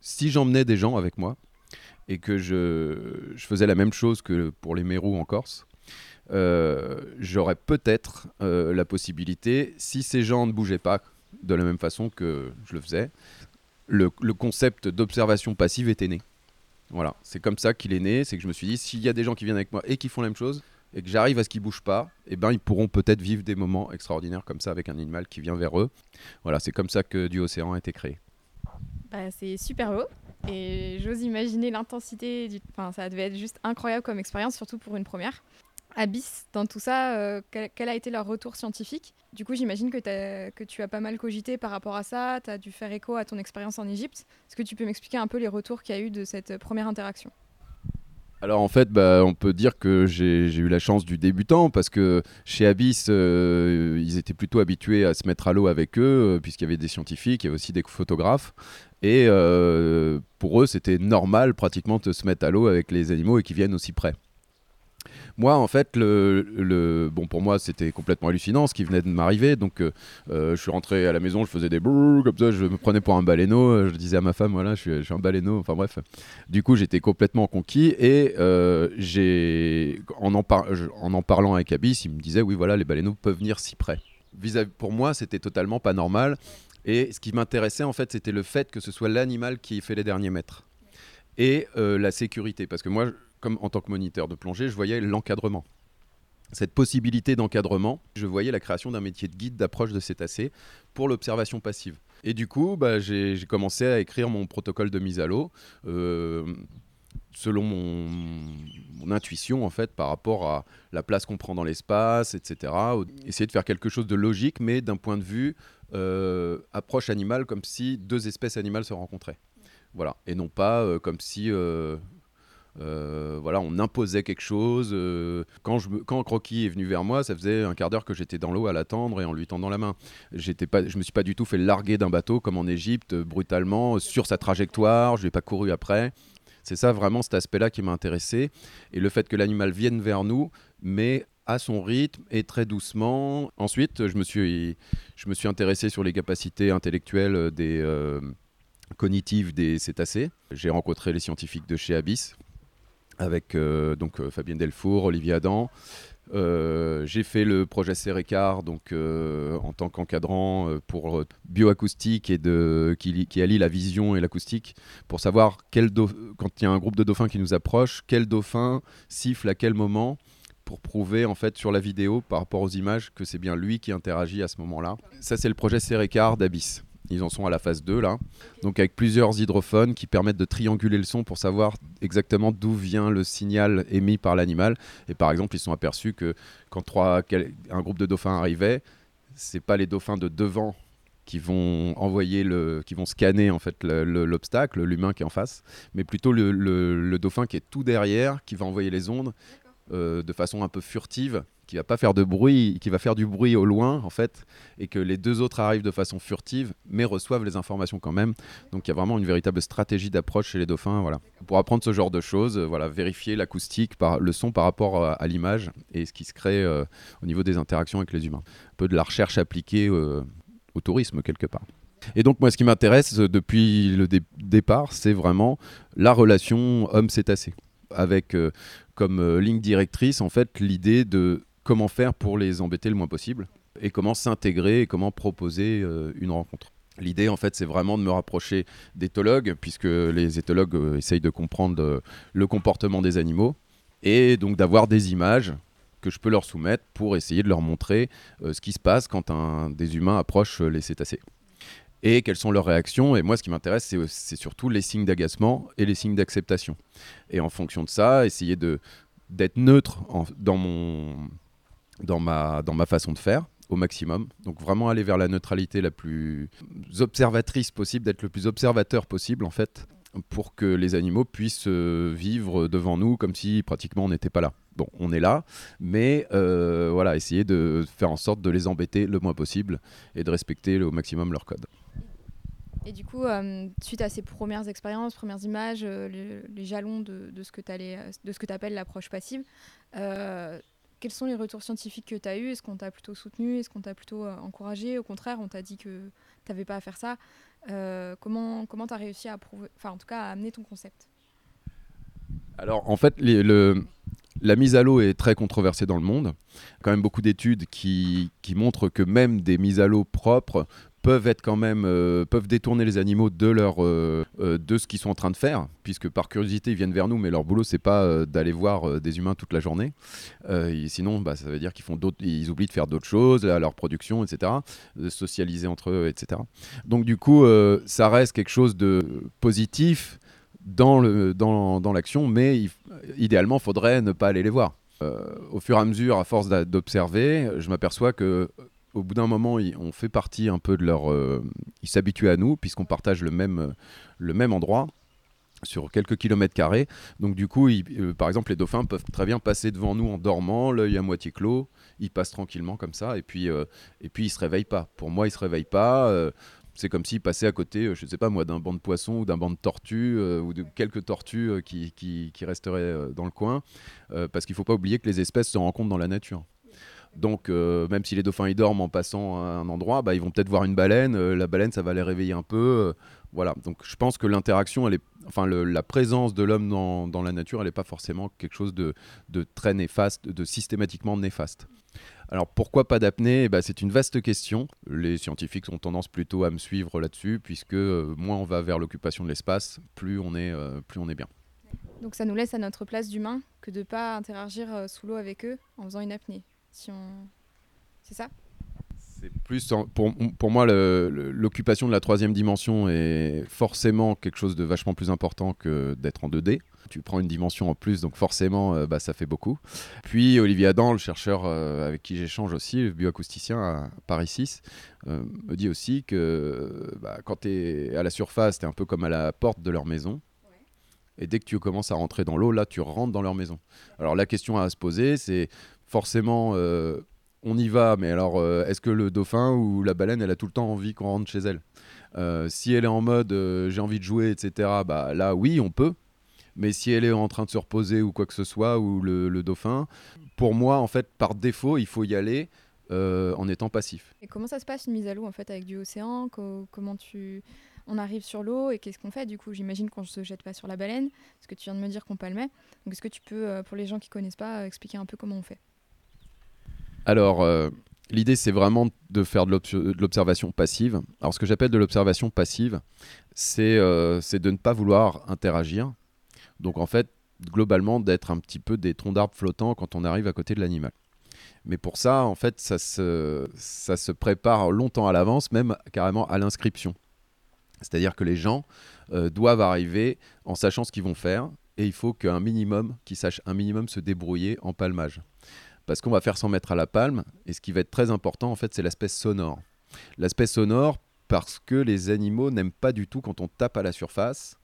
si j'emmenais des gens avec moi et que je, faisais la même chose que pour les mérous en Corse, euh, j'aurais peut-être euh, la possibilité, si ces gens ne bougeaient pas de la même façon que je le faisais, le, le concept d'observation passive était né. Voilà, c'est comme ça qu'il est né, c'est que je me suis dit, s'il y a des gens qui viennent avec moi et qui font la même chose, et que j'arrive à ce qu'ils bougent pas, eh ben ils pourront peut-être vivre des moments extraordinaires comme ça avec un animal qui vient vers eux. Voilà, c'est comme ça que du océan a été créé. Bah, c'est super beau. Et j'ose imaginer l'intensité. Du... Enfin, ça devait être juste incroyable comme expérience, surtout pour une première. Abyss, dans tout ça, euh, quel, a été leur retour scientifique? Du coup, j'imagine que, que tu as pas mal cogité par rapport à ça. Tu as dû faire écho à ton expérience en Égypte. Est-ce que tu peux m'expliquer un peu les retours qu'il y a eu de cette première interaction? Alors en fait, bah, on peut dire que j'ai eu la chance du débutant parce que chez Abyss, euh, ils étaient plutôt habitués à se mettre à l'eau avec eux, euh, puisqu'il y avait des scientifiques, il y avait aussi des photographes. Et euh, pour eux, c'était normal pratiquement de se mettre à l'eau avec les animaux et qu'ils viennent aussi près. Moi, en fait, le, le- bon, pour moi, c'était complètement hallucinant ce qui venait de m'arriver. Donc, euh, euh, je suis rentré à la maison, je faisais des brrr, comme ça, je me prenais pour un baleineau. Je disais à ma femme, voilà, je suis, un baleineau. Enfin bref. Du coup, j'étais complètement conquis et euh, en en, parlant avec Abyss, il me disait, oui, voilà, les baleineaux peuvent venir si près. Pour moi, c'était totalement pas normal. Et ce qui m'intéressait, en fait, c'était le fait que ce soit l'animal qui fait les derniers mètres. et la sécurité. Parce que moi, comme en tant que moniteur de plongée, je voyais l'encadrement cette possibilité d'encadrement, je voyais la création d'un métier de guide d'approche de cétacés pour l'observation passive. Et du coup, bah, j'ai commencé à écrire mon protocole de mise à l'eau euh, selon mon, intuition en fait par rapport à la place qu'on prend dans l'espace, etc. Essayer de faire quelque chose de logique, mais d'un point de vue euh, approche animale, comme si deux espèces animales se rencontraient. Voilà, et non pas euh, comme si voilà, on imposait quelque chose. Euh, quand, je, quand Crocky est venu vers moi, ça faisait un quart d'heure que j'étais dans l'eau à l'attendre et en lui tendant la main. J'étais pas, je me suis pas du tout fait larguer d'un bateau comme en Égypte, brutalement, sur sa trajectoire. Je n'ai pas couru après. C'est ça vraiment cet aspect-là qui m'a intéressé. Et le fait que l'animal vienne vers nous, mais à son rythme et très doucement. Ensuite, je me suis, je me suis intéressé sur les capacités intellectuelles des... Euh, cognitives des cétacés. J'ai rencontré les scientifiques de chez Abyss, avec euh, donc euh, Fabienne Delfour, Olivier Adam. Euh, j'ai fait le projet Cerecar donc en tant qu'encadrant pour bioacoustique et de qui, allie la vision et l'acoustique pour savoir quand il y a un groupe de dauphins qui nous approche, quel dauphin siffle à quel moment pour prouver en fait sur la vidéo par rapport aux images que c'est bien lui qui interagit à ce moment-là. Ça c'est le projet Cerecar d'Abyss. Ils en sont à la phase 2 là. Donc avec plusieurs hydrophones qui permettent de trianguler le son pour savoir exactement d'où vient le signal émis par l'animal. Et par exemple, ils sont aperçus que quand un groupe de dauphins arrivait, c'est pas les dauphins de devant qui vont envoyer le, qui vont scanner en fait l'obstacle, l'humain qui est en face, mais plutôt le, dauphin qui est tout derrière, qui va envoyer les ondes euh, de façon un peu furtive qui va pas faire de bruit, qui va faire du bruit au loin en fait, et que les deux autres arrivent de façon furtive, mais reçoivent les informations quand même. Donc il y a vraiment une véritable stratégie d'approche chez les dauphins, voilà, pour apprendre ce genre de choses, euh, voilà, vérifier l'acoustique, par le son par rapport à, l'image et ce qui se crée euh, au niveau des interactions avec les humains. Un peu de la recherche appliquée euh, au tourisme quelque part. Et donc moi, ce qui m'intéresse depuis le départ, c'est vraiment la relation homme-cétacé avec comme ligne directrice en fait l'idée de comment faire pour les embêter le moins possible et comment s'intégrer et comment proposer euh, une rencontre. L'idée, en fait, c'est vraiment de me rapprocher d'éthologues, puisque les éthologues euh, essayent de comprendre euh, le comportement des animaux, et donc d'avoir des images que je peux leur soumettre pour essayer de leur montrer ce qui se passe quand un, des humains approchent les cétacés. Et quelles sont leurs réactions. Et moi, ce qui m'intéresse, c'est surtout les signes d'agacement et les signes d'acceptation. Et en fonction de ça, essayer d'être neutre dans mon dans ma, dans ma façon de faire au maximum. Donc vraiment aller vers la neutralité la plus observatrice possible, d'être le plus observateur possible en fait, pour que les animaux puissent euh, vivre devant nous comme si pratiquement on n'était pas là. Bon, on est là, mais euh, voilà, essayer de faire en sorte de les embêter le moins possible et de respecter au maximum leur code. Et du coup, euh, suite à ces premières expériences, premières images, les, jalons de, de ce que tu appelles l'approche passive, quels sont les retours scientifiques que tu as eus? Est-ce qu'on t'a plutôt soutenu? Est-ce qu'on t'a plutôt euh, encouragé? Au contraire, on t'a dit que tu n'avais pas à faire ça. Euh, comment tu as réussi à prouver, enfin en tout cas à amener ton concept? Alors en fait, le, la mise à l'eau est très controversée dans le monde. Quand même beaucoup d'études qui, montrent que même des mises à l'eau propres peuvent être quand même euh, peuvent détourner les animaux de leur euh, euh, de ce qu'ils sont en train de faire puisque par curiosité ils viennent vers nous mais leur boulot c'est pas d'aller voir des humains toute la journée sinon bah, ça veut dire qu'ils font ils oublient de faire d'autres choses à leur production etc de socialiser entre eux etc donc du coup ça reste quelque chose de positif dans le dans, dans l'action mais idéalement faudrait ne pas aller les voir au fur et à mesure, à force d'observer, je m'aperçois que au bout d'un moment, on fait partie un peu de leur. Euh, ils s'habituent à nous, puisqu'on partage le même, euh, le même endroit sur quelques kilomètres carrés. Donc du coup, euh, par exemple, les dauphins peuvent très bien passer devant nous en dormant, l'œil à moitié clos. Ils passent tranquillement comme ça, et puis, et puis ils se réveillent pas. Pour moi, ils se réveillent pas. C'est comme s'ils passaient à côté, je ne sais pas moi, d'un banc de poissons ou d'un banc de tortues ou de quelques tortues qui, qui, qui, resteraient dans le coin. parce qu'il ne faut pas oublier que les espèces se rencontrent dans la nature. Donc, euh, même si les dauphins y dorment en passant à un endroit, bah, ils vont peut-être voir une baleine. Euh, la baleine, ça va les réveiller un peu. Euh, voilà. Donc, je pense que l'interaction, enfin, la présence de l'homme dans, la nature, elle n'est pas forcément quelque chose de, très néfaste, de systématiquement néfaste. Alors pourquoi pas d'apnée? Eh ben, C'est une vaste question. Les scientifiques ont tendance plutôt à me suivre là-dessus, puisque euh, moins on va vers l'occupation de l'espace, plus, on est, euh, plus on est bien. Donc ça nous laisse à notre place d'humain que de ne pas interagir euh, sous l'eau avec eux en faisant une apnée. Si on... C'est ça? C'est plus en- pour, pour moi l'occupation de la troisième dimension est forcément quelque chose de vachement plus important que d'être en 2D. Tu prends une dimension en plus, donc forcément euh, bah, ça fait beaucoup. Puis Olivier Adam, le chercheur euh, avec qui j'échange aussi, le bioacousticien à Paris 6, euh, me dit aussi que bah, quand tu es à la surface, tu es un peu comme à la porte de leur maison. Et dès que tu commences à rentrer dans l'eau, là, tu rentres dans leur maison. Alors la question à se poser, c'est forcément, euh, on y va, mais alors, euh, est-ce que le dauphin ou la baleine, elle a tout le temps envie qu'on rentre chez elle? Euh, Si elle est en mode, j'ai envie de jouer, etc., bah là, oui, on peut. Mais si elle est en train de se reposer ou quoi que ce soit, ou le, le dauphin, pour moi, en fait, par défaut, il faut y aller euh, en étant passif. Et comment ça se passe une mise à l'eau en fait avec du océan? Co- Comment tu on arrive sur l'eau et qu'est-ce qu'on fait du coup? J'imagine qu'on se jette pas sur la baleine parce que tu viens de me dire qu'on palmait. Donc est-ce que tu peux, euh, pour les gens qui connaissent pas, euh, expliquer un peu comment on fait? Alors, euh, l'idée, c'est vraiment de faire de l'obs- de l'observation passive. Alors, ce que j'appelle de l'observation passive, c'est euh, c'est de ne pas vouloir interagir. Donc, en fait, globalement, d'être un petit peu des troncs d'arbres flottants quand on arrive à côté de l'animal. Mais pour ça, en fait, ça se, prépare longtemps à l'avance, même carrément à l'inscription. C'est-à-dire que les gens euh, doivent arriver en sachant ce qu'ils vont faire, et il faut qu'un minimum, qu'ils sachent un minimum se débrouiller en palmage parce qu'on va faire 100 mètres à la palme, et ce qui va être très important, en fait, c'est l'aspect sonore. L'aspect sonore, parce que les animaux n'aiment pas du tout quand on tape à la surface.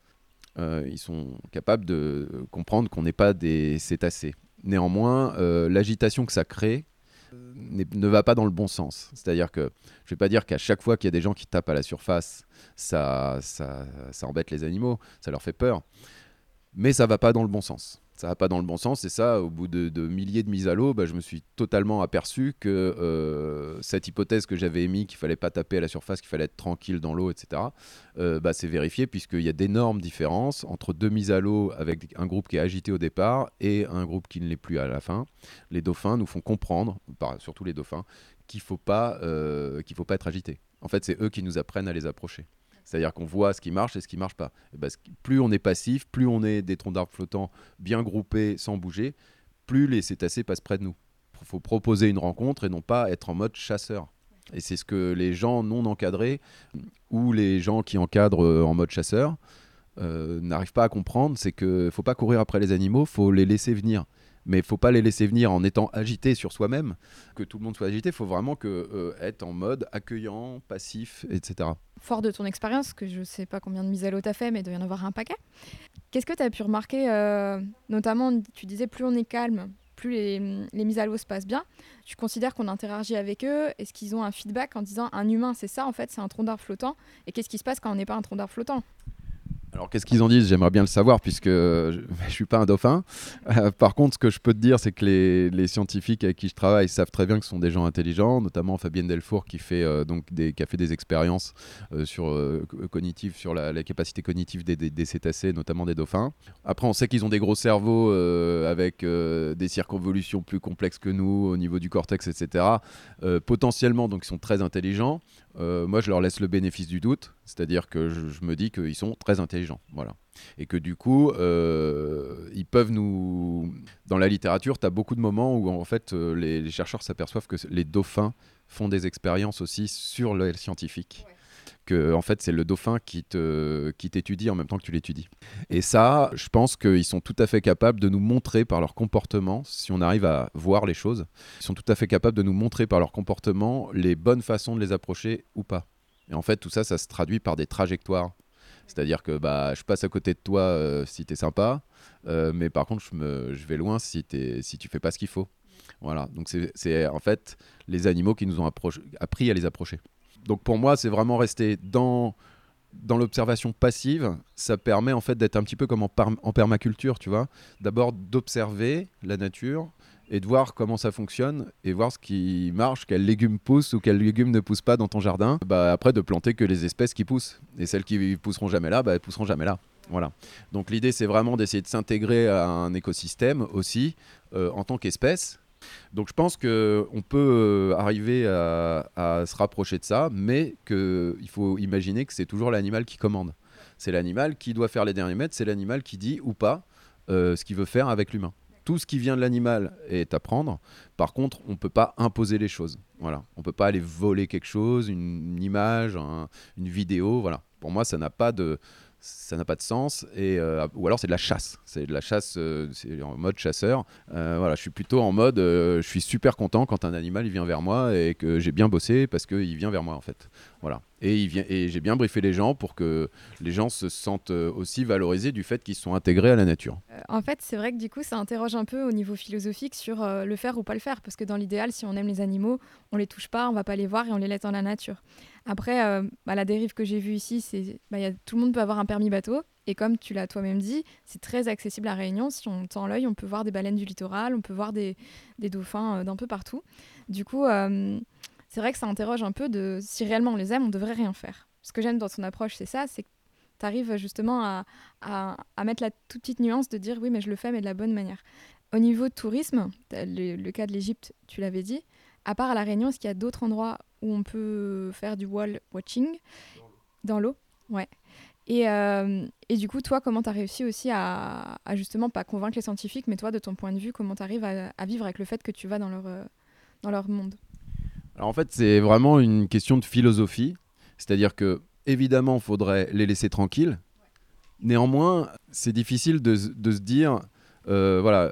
Euh, ils sont capables de comprendre qu'on n'est pas des cétacés. Néanmoins, euh, l'agitation que ça crée euh, ne va pas dans le bon sens. C'est-à-dire que je ne vais pas dire qu'à chaque fois qu'il y a des gens qui tapent à la surface, ça, ça, ça embête les animaux, ça leur fait peur. Mais ça va pas dans le bon sens. Ça va pas dans le bon sens, et ça, au bout de, milliers de mises à l'eau, bah, je me suis totalement aperçu que euh, cette hypothèse que j'avais émise, qu'il fallait pas taper à la surface, qu'il fallait être tranquille dans l'eau, etc., euh, bah, c'est vérifié puisqu'il y a d'énormes différences entre deux mises à l'eau avec un groupe qui est agité au départ et un groupe qui ne l'est plus à la fin. Les dauphins nous font comprendre, surtout les dauphins, qu'il faut euh, qu'il faut pas être agité. En fait, c'est eux qui nous apprennent à les approcher. C'est-à-dire qu'on voit ce qui marche et ce qui marche pas. Et ben, plus on est passif, plus on est des troncs d'arbres flottants bien groupés sans bouger, plus les cétacés passent près de nous. Il faut proposer une rencontre et non pas être en mode chasseur. Et c'est ce que les gens non encadrés ou les gens qui encadrent euh, en mode chasseur euh, n'arrivent pas à comprendre, c'est que faut pas courir après les animaux, faut les laisser venir. Mais faut pas les laisser venir en étant agité sur soi-même, que tout le monde soit agité. faut vraiment que, euh, être en mode accueillant, passif, etc. Fort de ton expérience, que je sais pas combien de mises à l'eau t'as fait, mais il doit y en avoir un paquet. Qu'est-ce que tu as pu remarquer, euh, notamment, tu disais plus on est calme, plus les, les mises à l'eau se passent bien. Tu considères qu'on interagit avec eux? Est-ce qu'ils ont un feedback en disant un humain, c'est ça en fait, c'est un tronc d'arbre flottant? Et qu'est-ce qui se passe quand on n'est pas un tronc d'arbre flottant? Alors qu'est-ce qu'ils en disent? J'aimerais bien le savoir puisque je ne suis pas un dauphin. Euh, par contre, ce que je peux te dire, c'est que les, scientifiques avec qui je travaille savent très bien que ce sont des gens intelligents, notamment Fabienne Delfour qui, fait, euh, donc qui a fait des expériences euh, sur, euh, co- cognitives, sur la, la capacité cognitive des, des- cétacés, notamment des dauphins. Après, on sait qu'ils ont des gros cerveaux euh, avec euh, des circonvolutions plus complexes que nous au niveau du cortex, etc. Euh, potentiellement, donc ils sont très intelligents. Euh, moi, je leur laisse le bénéfice du doute, c'est-à-dire que je, me dis qu'ils sont très intelligents, voilà, et que du coup, euh, ils peuvent nous. Dans la littérature, tu as beaucoup de moments où en fait, euh, les, les chercheurs s'aperçoivent que les dauphins font des expériences aussi sur le scientifique. Que en fait, c'est le dauphin qui te qui t'étudie en même temps que tu l'étudies. Et ça, je pense qu'ils sont tout à fait capables de nous montrer par leur comportement, si on arrive à voir les choses, ils sont tout à fait capables de nous montrer par leur comportement les bonnes façons de les approcher ou pas. Et en fait, tout ça, ça se traduit par des trajectoires. C'est-à-dire que bah, je passe à côté de toi euh, si t'es sympa, euh, mais par contre, je, me, je vais loin si, t'es- si tu fais pas ce qu'il faut. Voilà, donc c'est- en fait les animaux qui nous ont appris à les approcher. Donc pour moi, c'est vraiment rester dans, dans l'observation passive. Ça permet en fait d'être un petit peu comme en, permaculture, tu vois. D'abord d'observer la nature et de voir comment ça fonctionne et voir ce qui marche, quels légumes poussent ou quels légumes ne poussent pas dans ton jardin. Bah, après, de planter que les espèces qui poussent. Et celles qui pousseront jamais là, bah, elles pousseront jamais là. Voilà. Donc l'idée, c'est vraiment d'essayer de s'intégrer à un écosystème aussi euh, en tant qu'espèce. Donc je pense qu'on peut euh, arriver à, se rapprocher de ça, mais qu'il faut imaginer que c'est toujours l'animal qui commande. C'est l'animal qui doit faire les derniers mètres, c'est l'animal qui dit ou pas euh, ce qu'il veut faire avec l'humain. Tout ce qui vient de l'animal est à prendre. Par contre, on ne peut pas imposer les choses. Voilà. On ne peut pas aller voler quelque chose, une, image, un- une vidéo. Voilà. Pour moi, ça n'a pas de, ça n'a pas de sens. Et, euh, ou alors c'est de la chasse. C'est de la chasse, euh, en mode chasseur. Euh, voilà, je suis plutôt en mode, je suis super content quand un animal il vient vers moi et que j'ai bien bossé parce qu'il vient vers moi en fait. Voilà. Et, il vient, et j'ai bien briefé les gens pour que les gens se sentent aussi valorisés du fait qu'ils sont intégrés à la nature. En fait, c'est vrai que du coup, ça interroge un peu au niveau philosophique sur le faire ou pas le faire. Parce que dans l'idéal, si on aime les animaux, on les touche pas, on va pas les voir et on les laisse dans la nature. Après, euh, bah, la dérive que j'ai vue ici, c'est bah, tout le monde peut avoir un permis bateau. Et comme tu l'as toi-même dit, c'est très accessible à Réunion. Si on tend l'œil, on peut voir des baleines du littoral, on peut voir des, dauphins euh, d'un peu partout. Du coup, euh, c'est vrai que ça interroge un peu de si réellement on les aime, on devrait rien faire. Ce que j'aime dans ton approche, c'est ça, c'est que tu arrives justement à, mettre la toute petite nuance de dire oui, mais je le fais, mais de la bonne manière. Au niveau de tourisme, le cas de l'Égypte, tu l'avais dit, à part à La Réunion, est-ce qu'il y a d'autres endroits où on peut faire du wall watching Dans l'eau Ouais. Et, euh, et du coup, toi, comment tu as réussi aussi à, justement pas convaincre les scientifiques, mais toi, de ton point de vue, comment tu arrives à, vivre avec le fait que tu vas dans leur, euh, dans leur monde? Alors en fait, c'est vraiment une question de philosophie. C'est-à-dire que, évidemment, il faudrait les laisser tranquilles. Néanmoins, c'est difficile de, de se dire, euh, voilà,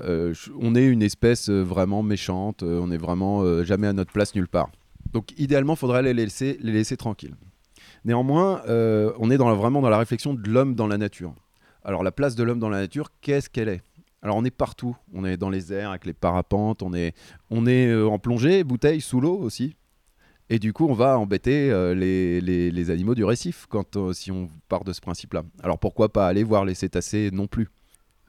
on est une espèce vraiment méchante, on est vraiment jamais à notre place nulle part. Donc idéalement, il faudrait les laisser, les laisser tranquilles. Néanmoins, euh, on est vraiment dans la réflexion de l'homme dans la nature. Alors la place de l'homme dans la nature, qu'est-ce qu'elle est? Alors on est partout, on est dans les airs avec les parapentes, on est, euh, en plongée, bouteille, sous l'eau aussi. Et du coup, on va embêter euh, les, animaux du récif quand, si on part de ce principe-là. Alors pourquoi pas aller voir les cétacés non plus?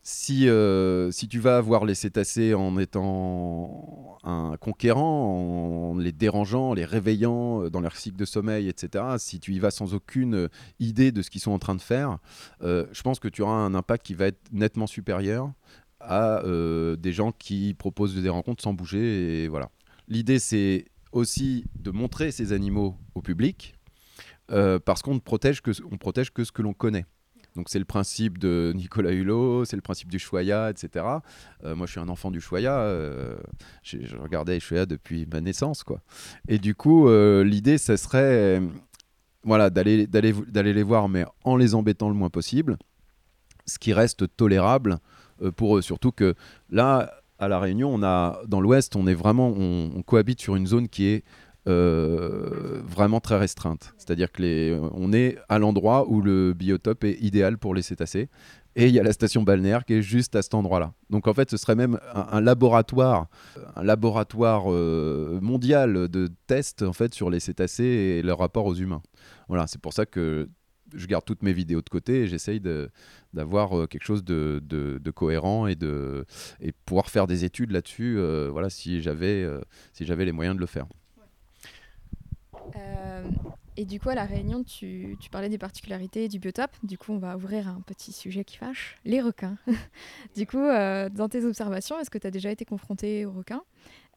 Si, euh, si tu vas voir les cétacés en étant un conquérant, en les dérangeant, les réveillant euh, dans leur cycle de sommeil, etc., si tu y vas sans aucune euh, idée de ce qu'ils sont en train de faire, je pense que tu auras un impact qui va être nettement supérieur à des gens qui proposent des rencontres sans bouger. Et voilà. L'idée, c'est aussi de montrer ces animaux au public parce qu'on ne protège protège que ce que l'on connaît. Donc c'est le principe de Nicolas Hulot, c'est le principe du Choya, etc. Euh, moi je suis un enfant du Choya, euh, je regardais Choya depuis ma naissance. quoi. Et du coup euh, l'idée ça serait voilà, d'aller, les voir mais en les embêtant le moins possible, ce qui reste tolérable pour eux. Surtout que là, à La Réunion, on a, dans l'ouest, on est vraiment, on cohabite sur une zone qui est euh, vraiment très restreinte. C'est-à-dire que les, on est à l'endroit où le biotope est idéal pour les cétacés. Et il y a la station balnéaire qui est juste à cet endroit-là. Donc en fait, ce serait même un, laboratoire, un laboratoire euh, mondial de tests en fait sur les cétacés et leur rapport aux humains. Voilà, c'est pour ça que je garde toutes mes vidéos de côté et j'essaye d'avoir euh, quelque chose de, de- cohérent et de et pouvoir faire des études là-dessus. voilà, si j'avais si j'avais les moyens de le faire. Euh, et du coup, à La Réunion, tu, tu parlais des particularités du biotope. Du coup, on va ouvrir un petit sujet qui fâche, les requins. du coup, euh, dans tes observations, est-ce que tu as déjà été confronté aux requins?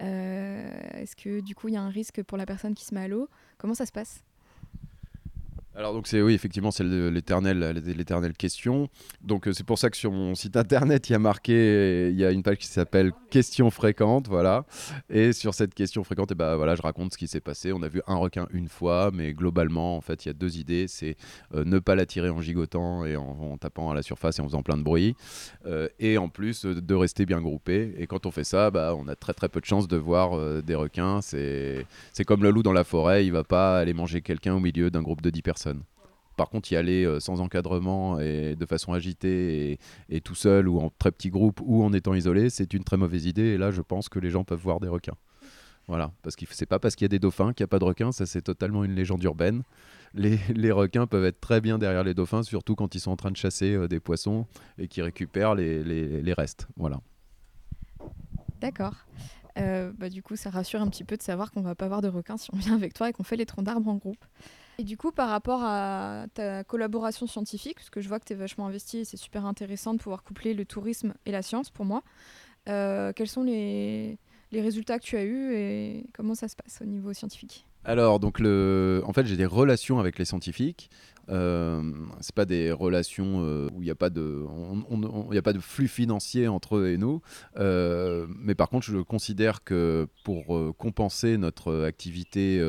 Euh, Est-ce que du coup, il y a un risque pour la personne qui se met à l'eau? Comment ça se passe? Alors donc c'est oui effectivement c'est le- l'éternelle l'éternelle question. Donc euh, c'est pour ça que sur mon site internet il y a marqué il y a une page qui s'appelle questions fréquentes voilà et sur cette question fréquente et ben voilà je raconte ce qui s'est passé. On a vu un requin une fois mais globalement en fait il y a deux idées c'est euh, ne pas l'attirer en gigotant et en, tapant à la surface et en faisant plein de bruit euh, et en plus de rester bien groupé et quand on fait ça bah on a très très peu de chances de voir des requins c'est c'est comme le loup dans la forêt, il va pas aller manger quelqu'un au milieu d'un groupe de 10 personnes. Par contre, y aller euh, sans encadrement et de façon agitée et, tout seul ou en très petit groupe ou en étant isolé, c'est une très mauvaise idée. Et là, je pense que les gens peuvent voir des requins. Voilà, parce que c'est pas parce qu'il y a des dauphins qu'il n'y a pas de requins, ça c'est totalement une légende urbaine. Les, requins peuvent être très bien derrière les dauphins, surtout quand ils sont en train de chasser euh, des poissons et qui récupèrent les, restes. Voilà. D'accord. Euh, bah, du coup, ça rassure un petit peu de savoir qu'on va pas avoir de requins si on vient avec toi et qu'on fait les troncs d'arbres en groupe. Et du coup, par rapport à ta collaboration scientifique, parce que je vois que tu es vachement investi et c'est super intéressant de pouvoir coupler le tourisme et la science pour moi, euh, quels sont les, résultats que tu as eus et comment ça se passe au niveau scientifique? Alors, donc, le... en fait, j'ai des relations avec les scientifiques. Euh, c'est pas des relations euh, où il n'y a pas de, a pas de flux financier entre eux et nous. Euh, mais par contre, je considère que pour compenser notre activité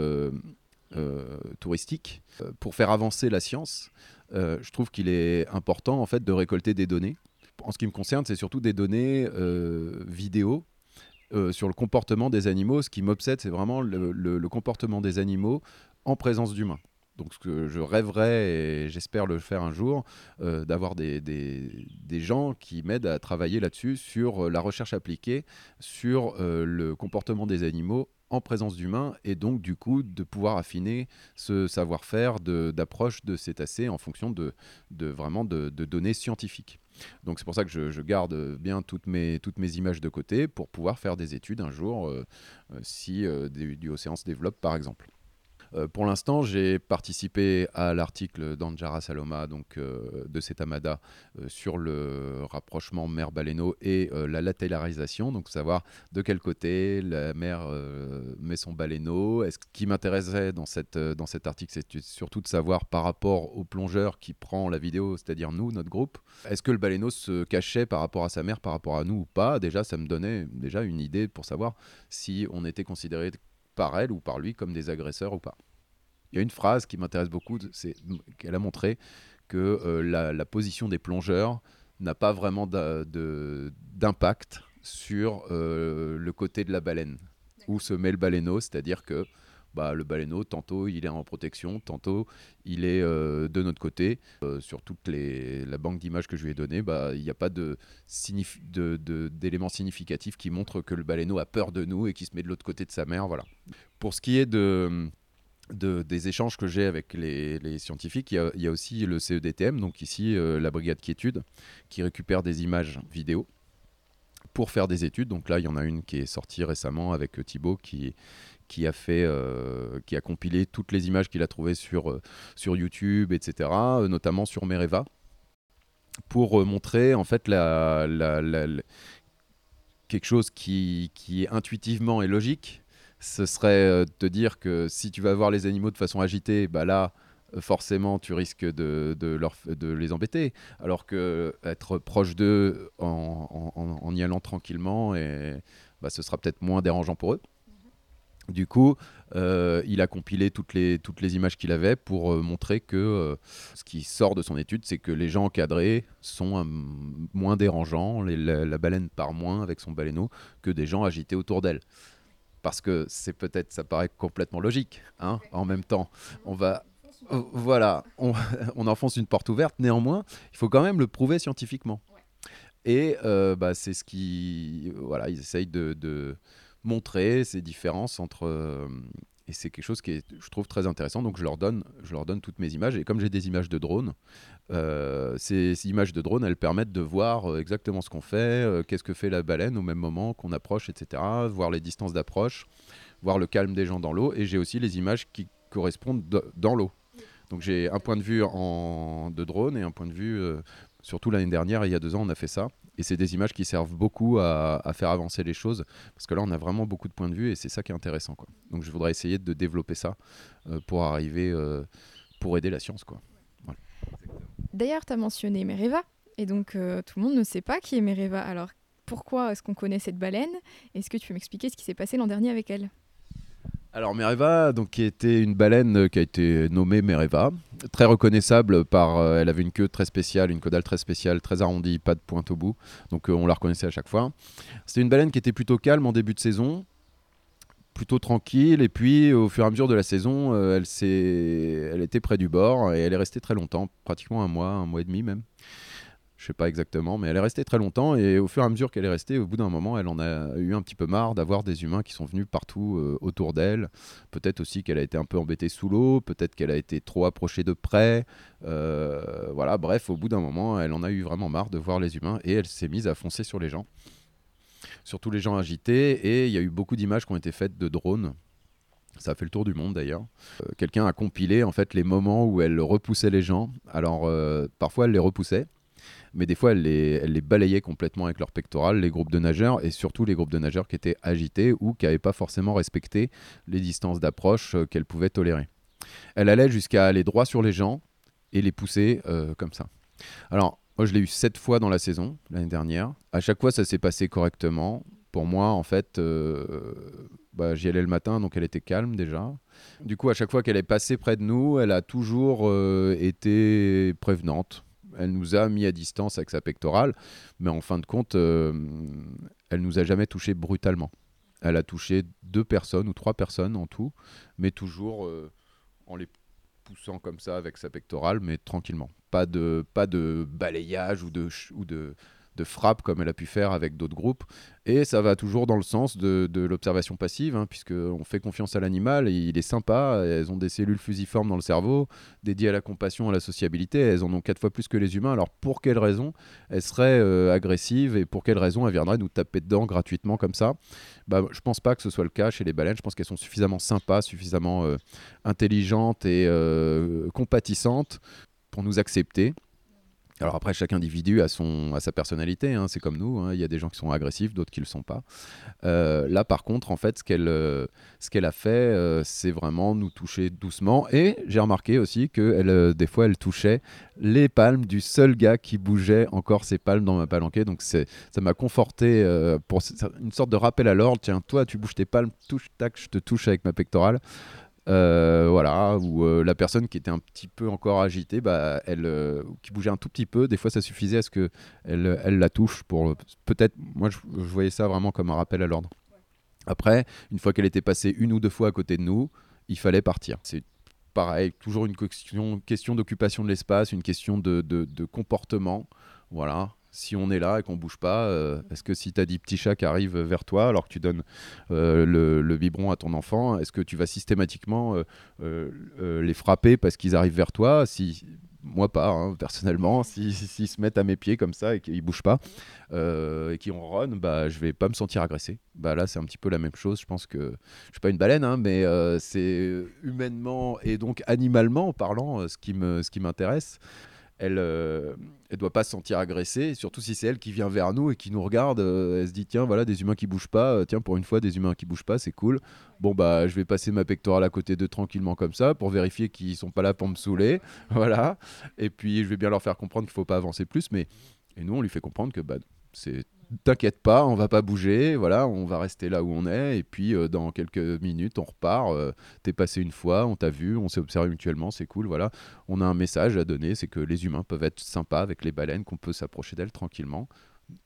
touristique, pour faire avancer la science, je trouve qu'il est important en fait de récolter des données. En ce qui me concerne, c'est surtout des données vidéo sur le comportement des animaux. Ce qui m'obsède, c'est vraiment le, comportement des animaux en présence d'humains. Donc ce que je rêverais, et j'espère le faire un jour, euh, d'avoir des, des, des, gens qui m'aident à travailler là-dessus, sur euh, la recherche appliquée, sur euh, le comportement des animaux en présence d'humains, et donc du coup de pouvoir affiner ce savoir-faire d'approche de, cétacés en fonction de, vraiment de, données scientifiques. Donc c'est pour ça que je, garde bien toutes mes, images de côté pour pouvoir faire des études un jour si du, du océan se développe par exemple. Euh, pour l'instant, j'ai participé à l'article d'Anjara Saloma, donc euh, de Setamada, euh, sur le rapprochement mer-baleineau et la latérarisation, donc savoir de quel côté la mer met son baleineau. Ce qui m'intéressait dans, dans cet article, c'est surtout de savoir par rapport au plongeur qui prend la vidéo, c'est-à-dire nous, notre groupe, est-ce que le baleineau se cachait par rapport à sa mère, par rapport à nous ou pas? Déjà, ça me donnait déjà une idée pour savoir si on était considéré par elle ou par lui comme des agresseurs ou pas. Il y a une phrase qui m'intéresse beaucoup, c'est qu'elle a montré que euh, la, position des plongeurs n'a pas vraiment d'impact sur euh, le côté de la baleine, où se met le baleineau, c'est-à-dire que bah, le baleineau, tantôt il est en protection, tantôt il est euh, de notre côté. sur toute les, la banque d'images que je lui ai donnée, bah, il n'y a pas d'éléments significatifs qui montrent que le baleineau a peur de nous et qui se met de l'autre côté de sa mère. Voilà. Pour ce qui est de des échanges que j'ai avec les, scientifiques, il y, a, aussi le CEDTM, donc ici euh, la brigade quiétude, qui récupère des images vidéo pour faire des études. Donc là, il y en a une qui est sortie récemment avec Thibaut qui, qui a fait, euh, qui a compilé toutes les images qu'il a trouvées sur, euh, sur YouTube, etc., notamment sur Mereva, pour montrer en fait la, quelque chose qui, qui intuitivement est logique, ce serait euh, de te dire que si tu vas voir les animaux de façon agitée, bah là, euh, forcément, tu risques de, leur, de les embêter. Alors que être proche d'eux en, y allant tranquillement, et, bah, ce sera peut-être moins dérangeant pour eux. Du coup, euh, il a compilé toutes les, toutes les images qu'il avait pour montrer que ce qui sort de son étude, c'est que les gens encadrés sont moins dérangeants, la, la, baleine part moins avec son baleineau que des gens agités autour d'elle parce que c'est peut-être, ça paraît complètement logique. Hein, en même temps, on va, euh, voilà, on, enfonce une porte ouverte. Néanmoins, il faut quand même le prouver scientifiquement. Et euh, bah, c'est ce qui, voilà, ils essayent de, montrer ces différences entre euh, et c'est quelque chose qui est, je trouve, très intéressant. Donc, je leur donne, je leur donne toutes mes images. Et comme j'ai des images de drone, euh, ces, images de drone, elles permettent de voir euh, exactement ce qu'on fait, qu'est-ce que fait la baleine au même moment qu'on approche, etc. Voir les distances d'approche, voir le calme des gens dans l'eau. Et j'ai aussi les images qui correspondent dans l'eau. Donc, j'ai un point de vue en, de drone et un point de vue, surtout l'année dernière, il y a deux ans, on a fait ça. Et c'est des images qui servent beaucoup à, faire avancer les choses, parce que là, on a vraiment beaucoup de points de vue, et c'est ça qui est intéressant. Donc je voudrais essayer de développer ça euh, pour arriver, euh, pour aider la science. Quoi. D'ailleurs, tu as mentionné Mereva, et donc euh, tout le monde ne sait pas qui est Mereva. Alors pourquoi est-ce qu'on connaît cette baleine? Est-ce que tu peux m'expliquer ce qui s'est passé l'an dernier avec elle? Alors Mereva, donc, qui était une baleine euh, qui a été nommée Mereva, très reconnaissable par, euh, elle avait une queue très spéciale, une caudale très spéciale, très arrondie, pas de pointe au bout, donc euh, on la reconnaissait à chaque fois. C'était une baleine qui était plutôt calme en début de saison, plutôt tranquille, et puis au fur et à mesure de la saison, elle, elle était près du bord et elle est restée très longtemps, pratiquement un mois, un mois et demi même je sais pas exactement, mais elle est restée très longtemps et au fur et à mesure qu'elle est restée, au bout d'un moment, elle en a eu un petit peu marre d'avoir des humains qui sont venus partout euh, autour d'elle. Peut-être aussi qu'elle a été un peu embêtée sous l'eau, peut-être qu'elle a été trop approchée de près. Euh, voilà, bref, au bout d'un moment, elle en a eu vraiment marre de voir les humains et elle s'est mise à foncer sur les gens, surtout les gens agités. Et il y a eu beaucoup d'images qui ont été faites de drones. Ça a fait le tour du monde d'ailleurs. Euh, quelqu'un a compilé en fait les moments où elle repoussait les gens. Alors parfois elle les repoussait, mais des fois, elles les, balayaient complètement avec leur pectoral, les groupes de nageurs, et surtout les groupes de nageurs qui étaient agités ou qui n'avaient pas forcément respecté les distances d'approche euh, qu'elles pouvaient tolérer. Elle allait jusqu'à aller droit sur les gens et les pousser euh, comme ça. Alors, moi, je l'ai eu sept fois dans la saison, l'année dernière. À chaque fois, ça s'est passé correctement. Pour moi, en fait, euh, bah, j'y allais le matin, donc elle était calme déjà. Du coup, à chaque fois qu'elle est passée près de nous, elle a toujours été prévenante. Elle nous a mis à distance avec sa pectorale, mais en fin de compte, euh, elle nous a jamais touché brutalement. Elle a touché deux personnes ou trois personnes en tout, mais toujours euh, en les poussant comme ça avec sa pectorale, mais tranquillement. Pas de, balayage ou de, ou de, de frappe comme elle a pu faire avec d'autres groupes. Et ça va toujours dans le sens de, l'observation passive, hein, puisqu'on fait confiance à l'animal, il est sympa, elles ont des cellules fusiformes dans le cerveau, dédiées à la compassion, à la sociabilité, elles en ont quatre fois plus que les humains, alors pour quelle raison elles seraient euh, agressives, et pour quelle raison elles viendraient nous taper dedans gratuitement comme ça? Bah, Je pense pas que ce soit le cas chez les baleines, je pense qu'elles sont suffisamment sympas, suffisamment euh, intelligentes et euh, compatissantes pour nous accepter. Alors après, chaque individu a, son, a sa personnalité, hein, c'est comme nous, hein, il y a des gens qui sont agressifs, d'autres qui ne le sont pas. Euh, là, par contre, en fait, ce qu'elle euh, a fait, euh, c'est vraiment nous toucher doucement. Et j'ai remarqué aussi que elle, des fois, elle touchait les palmes du seul gars qui bougeait encore ses palmes dans ma palanquée. Donc ça m'a conforté pour une sorte de rappel à l'ordre. Tiens, toi, tu bouges tes palmes, touche, tac, je te touche avec ma pectorale. Euh, voilà, ou euh, la personne qui était un petit peu encore agitée, bah, elle, euh, qui bougeait un tout petit peu, des fois ça suffisait à ce que elle, elle la touche pour peut-être, moi je, voyais ça vraiment comme un rappel à l'ordre. Après, une fois qu'elle était passée une ou deux fois à côté de nous, il fallait partir. C'est pareil, toujours une question, question d'occupation de l'espace, une question de- de comportement. Voilà. Si on est là et qu'on bouge pas, euh, est-ce que si tu as dit petit chat qui arrive vers toi alors que tu donnes euh, le, le biberon à ton enfant, est-ce que tu vas systématiquement euh, les frapper parce qu'ils arrivent vers toi? Si moi pas, hein, personnellement, si- si- s'ils se mettent à mes pieds comme ça et qu'ils bougent pas et qu'ils ronronnent, bah je vais pas me sentir agressé. Bah là c'est un petit peu la même chose. Je pense que je suis pas une baleine, hein, mais c'est humainement et donc animalement parlant ce qui m'intéresse. Elle, euh, elle doit pas se sentir agressée, surtout si c'est elle qui vient vers nous et qui nous regarde. euh, elle se dit tiens voilà des humains qui bougent pas, euh, tiens pour une fois des humains qui bougent pas, c'est cool. Bon bah je vais passer ma pectorale à côté d'eux tranquillement comme ça pour vérifier qu'ils sont pas là pour me saouler, voilà. Et puis je vais bien leur faire comprendre qu'il faut pas avancer plus, mais et nous on lui fait comprendre que bah c'est t'inquiète pas, on va pas bouger, voilà, on va rester là où on est et puis euh, dans quelques minutes on repart. euh, T'es passé une fois, on t'a vu, on s'est observé mutuellement, c'est cool, voilà. On a un message à donner, c'est que les humains peuvent être sympas avec les baleines, qu'on peut s'approcher d'elles tranquillement,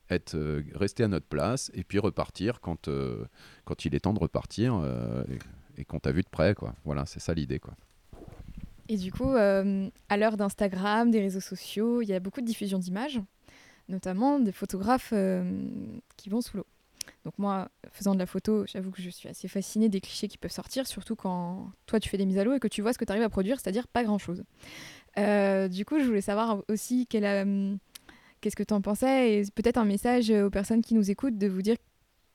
être euh, rester à notre place et puis repartir quand quand il est temps de repartir et, et qu'on t'a vu de près, quoi. Voilà, c'est ça l'idée, quoi. Et du coup, à l'heure d'Instagram, des réseaux sociaux, il y a beaucoup de diffusion d'images, notamment des photographes euh, qui vont sous l'eau. Donc moi, faisant de la photo, j'avoue que je suis assez fascinée des clichés qui peuvent sortir, surtout quand toi tu fais des mises à l'eau et que tu vois ce que tu arrives à produire, c'est-à-dire pas grand-chose. Euh, du coup, je voulais savoir aussi euh, qu'est-ce que tu en pensais et peut-être un message aux personnes qui nous écoutent de vous dire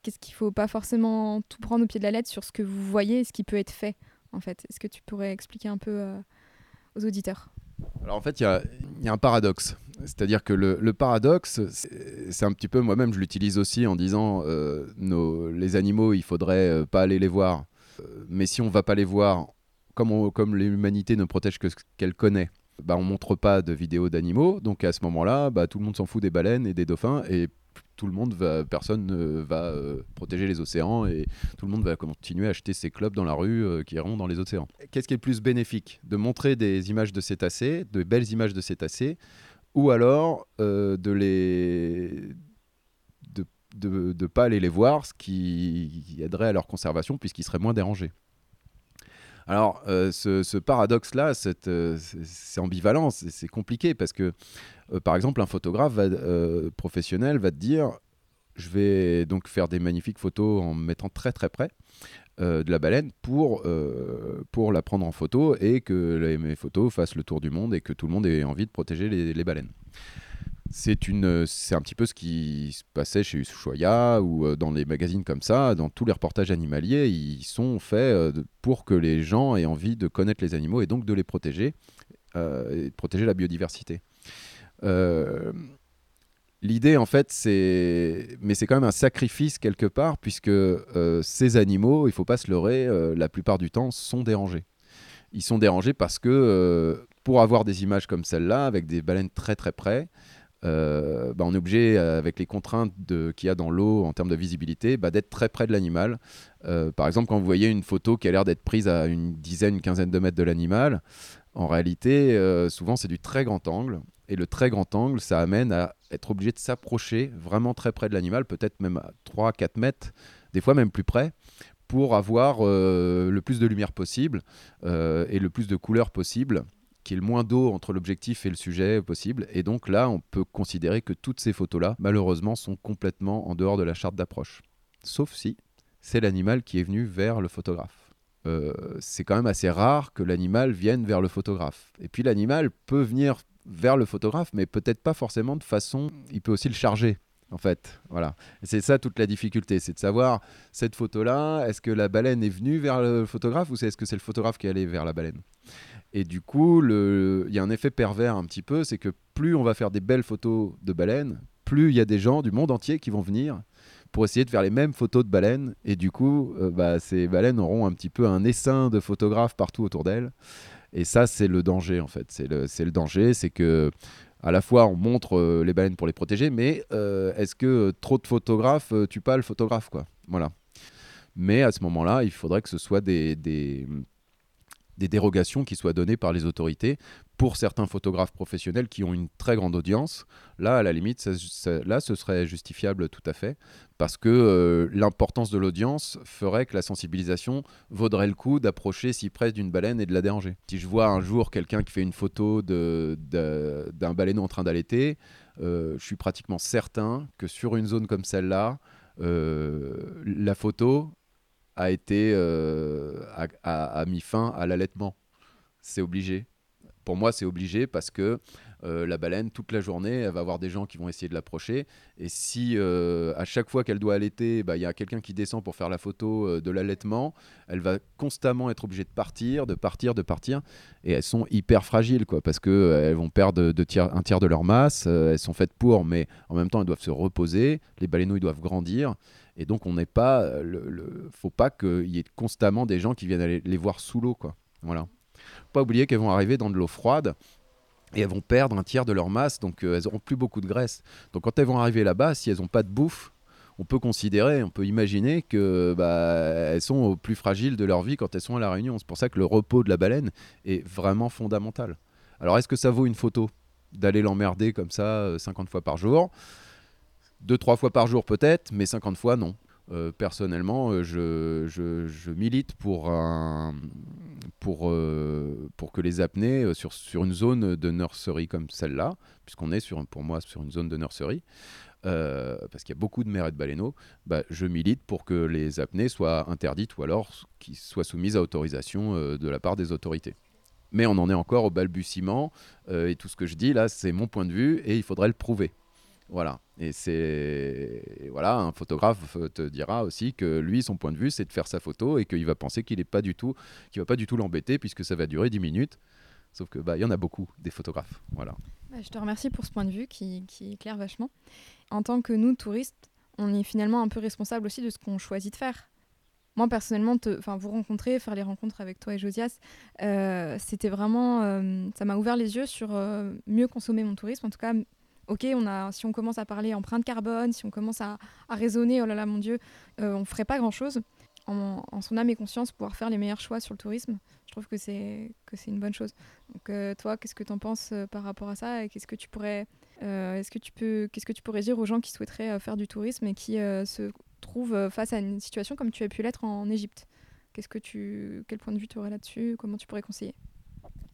qu'est-ce qu'il faut pas forcément tout prendre au pied de la lettre sur ce que vous voyez et ce qui peut être fait en fait. Est-ce que tu pourrais expliquer un peu aux auditeurs? Alors en fait, il y a un paradoxe. C'est-à-dire que le, paradoxe, c'est un petit peu, moi-même, je l'utilise aussi en disant, euh, les animaux, il faudrait euh, pas aller les voir. Euh, mais si on va pas les voir, comme, l'humanité ne protège que ce qu'elle connaît, bah, on montre pas de vidéos d'animaux. Donc à ce moment-là, bah, tout le monde s'en fout des baleines et des dauphins et tout le monde personne ne va euh, protéger les océans et tout le monde va continuer à acheter ses clubs dans la rue qui iront dans les océans. Qu'est-ce qui est le plus bénéfique? De montrer des images de cétacés, de belles images de cétacés, ou alors euh, de les de de, pas aller les voir, ce qui aiderait à leur conservation puisqu'ils seraient moins dérangés. Alors, euh, ce, ce paradoxe-là, euh, c'est ambivalent, c'est compliqué parce que, par exemple, un photographe professionnel va te dire je vais donc faire des magnifiques photos en me mettant très très près euh, de la baleine pour, euh, pour la prendre en photo et que mes photos fassent le tour du monde et que tout le monde ait envie de protéger les, baleines. C'est une, c'est un petit peu ce qui se passait chez Ushuaïa ou euh, dans les magazines comme ça, dans tous les reportages animaliers, ils sont faits euh, pour que les gens aient envie de connaître les animaux et donc de les protéger euh, et de protéger la biodiversité. Euh, L'idée, en fait, c'est. Mais c'est quand même un sacrifice quelque part, puisque euh, ces animaux, il faut pas se leurrer, euh, la plupart du temps, sont dérangés. Ils sont dérangés parce que euh, pour avoir des images comme celle-là, avec des baleines très très près, bah, on est obligé, avec les contraintes qu'il y a dans l'eau en termes de visibilité, bah, d'être très près de l'animal. par exemple, quand vous voyez une photo qui a l'air d'être prise à une dizaine, une quinzaine de mètres de l'animal, en réalité, souvent c'est du très grand angle. Et le très grand angle, ça amène à être obligé de s'approcher vraiment très près de l'animal, peut-être même à 3-4 mètres, des fois même plus près, pour avoir euh, le plus de lumière possible euh, et le plus de couleurs possible, qu'il y ait le moins d'eau entre l'objectif et le sujet possible. Et donc là, on peut considérer que toutes ces photos-là, malheureusement, sont complètement en dehors de la charte d'approche. Sauf si c'est l'animal qui est venu vers le photographe. Euh, c'est quand même assez rare que l'animal vienne vers le photographe. Et puis l'animal peut venir vers le photographe, mais peut-être pas forcément de façon. Il peut aussi le charger. En fait, voilà. C'est ça toute la difficulté, c'est de savoir cette photo-là, est-ce que la baleine est venue vers le photographe ou est-ce que c'est le photographe qui est allé vers la baleine? Et du coup, il y a un effet pervers un petit peu, c'est que plus on va faire des belles photos de baleines, plus il y a des gens du monde entier qui vont venir pour essayer de faire les mêmes photos de baleines. Et du coup, euh, bah, ces baleines auront un petit peu un essaim de photographes partout autour d'elles. Et ça, c'est le danger, en fait. C'est le, danger, c'est que à la fois on montre euh, les baleines pour les protéger, mais euh, est-ce que trop de photographes euh, tuent pas le photographe, quoi? Voilà. Mais à ce moment-là, il faudrait que ce soit des, des, des dérogations qui soient données par les autorités pour certains photographes professionnels qui ont une très grande audience. Là, à la limite, là, ce serait justifiable tout à fait, parce que euh, l'importance de l'audience ferait que la sensibilisation vaudrait le coup d'approcher si près d'une baleine et de la déranger. Si je vois un jour quelqu'un qui fait une photo d'un baleineau en train d'allaiter, euh, je suis pratiquement certain que sur une zone comme celle-là, euh, la photo a été euh, a, mis fin à l'allaitement. C'est obligé. Pour moi, c'est obligé parce que euh, la baleine, toute la journée, elle va avoir des gens qui vont essayer de l'approcher. Et si euh, à chaque fois qu'elle doit allaiter, bah, il y a quelqu'un qui descend pour faire la photo de l'allaitement, elle va constamment être obligée de partir, de partir, de partir. Et elles sont hyper fragiles, quoi, parce qu'elles vont perdre un tiers de leur masse. elles sont faites pour, mais en même temps, elles doivent se reposer. Les baleineaux, ils doivent grandir. Et donc, on n'est pas. Euh, faut pas qu'il y ait constamment des gens qui viennent aller les voir sous l'eau, quoi. Voilà. Pas oublier qu'elles vont arriver dans de l'eau froide et elles vont perdre un tiers de leur masse, donc euh, elles n'auront plus beaucoup de graisse. Donc, quand elles vont arriver là-bas, si elles n'ont pas de bouffe, on peut considérer, on peut imaginer que bah, elles sont au plus fragiles de leur vie quand elles sont à la Réunion. C'est pour ça que le repos de la baleine est vraiment fondamental. Alors, est-ce que ça vaut une photo d'aller l'emmerder comme ça 50 euh, fois par jour? Deux, trois fois par jour peut-être, mais 50 fois non. Euh, personnellement, euh, je, milite euh, pour que les apnées sur, sur une zone de nurserie comme celle-là, puisqu'on est sur, pour moi sur une zone de nurserie, parce qu'il y a beaucoup de mères et de baleineaux, bah, je milite pour que les apnées soient interdites ou alors qu'ils soient soumises à autorisation de la part des autorités. Mais on en est encore au balbutiement, et tout ce que je dis là, c'est mon point de vue, et il faudrait le prouver. Voilà. Et c'est voilà, un photographe te dira aussi que lui, son point de vue, c'est de faire sa photo et qu'il va penser qu'il est pas du tout, qu'il va pas du tout l'embêter puisque ça va durer 10 minutes. Sauf que bah il y en a beaucoup des photographes. Voilà. Bah, je te remercie pour ce point de vue qui, qui éclaire vachement. En tant que nous touristes, on est finalement un peu responsable aussi de ce qu'on choisit de faire. Moi personnellement, enfin vous rencontrer, faire les rencontres avec toi et Josias, euh, c'était vraiment, euh, ça m'a ouvert les yeux sur euh, mieux consommer mon tourisme, en tout cas ok, on a, si on commence à parler empreinte carbone, si on commence à, raisonner, oh là là mon Dieu, euh, on ferait pas grand-chose. En, son âme et conscience, pouvoir faire les meilleurs choix sur le tourisme, je trouve que c'est que c'est une bonne chose. Donc euh, toi, qu'est-ce que tu en penses euh, par rapport à ça et qu'est-ce que tu pourrais est-ce que tu peux qu'est-ce que tu pourrais dire aux gens qui souhaiteraient faire du tourisme et qui se trouvent face à une situation comme tu as pu l'être en Égypte? Qu'est-ce que tu quel point de vue tu aurais là-dessus? Comment tu pourrais conseiller?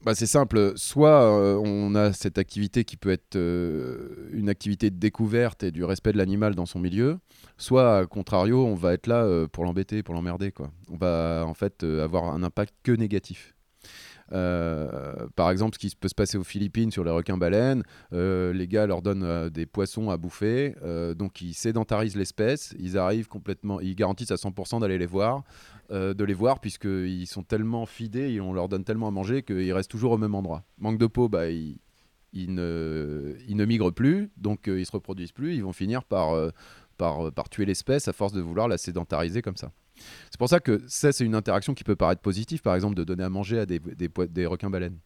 Bah, c'est simple. Soit euh, on a cette activité qui peut être euh, une activité de découverte et du respect de l'animal dans son milieu, soit, à contrario, on va être là euh, pour l'embêter, pour l'emmerder. On va en fait avoir un impact que négatif. Par exemple, ce qui peut se passer aux Philippines sur les requins-baleines, les gars leur donnent des poissons à bouffer, donc ils sédentarisent l'espèce, ils arrivent complètement, ils garantissent à 100% d'aller les voir. Euh, de les voir puisqu'ils sont tellement fidés et on leur donne tellement à manger qu'ils restent toujours au même endroit. Manque de peau, bah, ils, ne, migrent plus, donc ils se reproduisent plus, ils vont finir par tuer l'espèce à force de vouloir la sédentariser comme ça. C'est pour ça que ça, c'est une interaction qui peut paraître positive, par exemple, de donner à manger à des, des, requins-baleines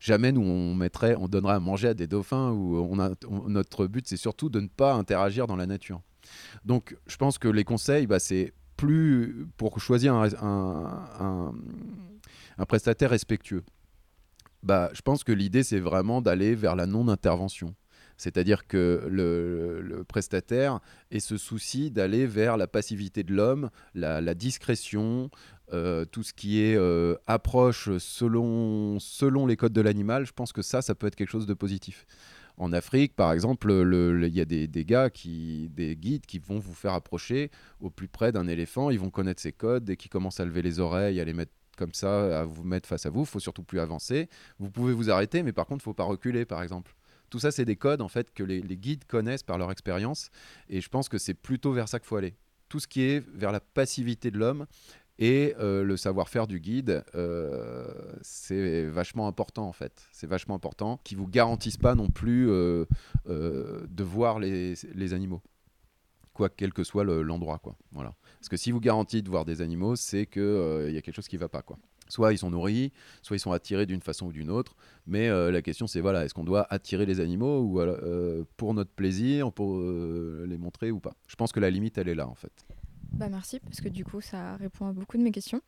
jamais nous on mettrait, on donnerait à manger à des dauphins ou on a, notre but c'est surtout de ne pas interagir dans la nature. Donc je pense que les conseils, bah, c'est plus pour choisir un, prestataire respectueux. Bah, je pense que l'idée, c'est vraiment d'aller vers la non-intervention. C'est-à-dire que le, prestataire ait ce souci d'aller vers la passivité de l'homme, la, discrétion, euh, tout ce qui est euh, approche selon, selon les codes de l'animal. Je pense que ça, ça peut être quelque chose de positif. En Afrique, par exemple, il y a des, gars, qui, des guides qui vont vous faire approcher au plus près d'un éléphant. Ils vont connaître ses codes. Dès qu'ils commencent à lever les oreilles, à les mettre comme ça, à vous mettre face à vous, il faut surtout plus avancer. Vous pouvez vous arrêter, mais par contre, il ne faut pas reculer, par exemple. Tout ça, c'est des codes en fait que les, guides connaissent par leur expérience, et je pense que c'est plutôt vers ça qu'il faut aller. Tout ce qui est vers la passivité de l'homme et euh, le savoir-faire du guide, euh, c'est vachement important en fait. C'est vachement important, qui vous garantissent pas non plus euh, de voir les, animaux, quoi quel que soit l'endroit, quoi. Voilà. Parce que si vous garantissez de voir des animaux, c'est qu'il il y a quelque chose qui va pas, quoi. Soit ils sont nourris, soit ils sont attirés d'une façon ou d'une autre. Mais la question, c'est voilà, est-ce qu'on doit attirer les animaux ou pour notre plaisir, pour les montrer ou pas? Je pense que la limite, elle est là en fait. Bah merci, parce que du coup, ça répond à beaucoup de mes questions.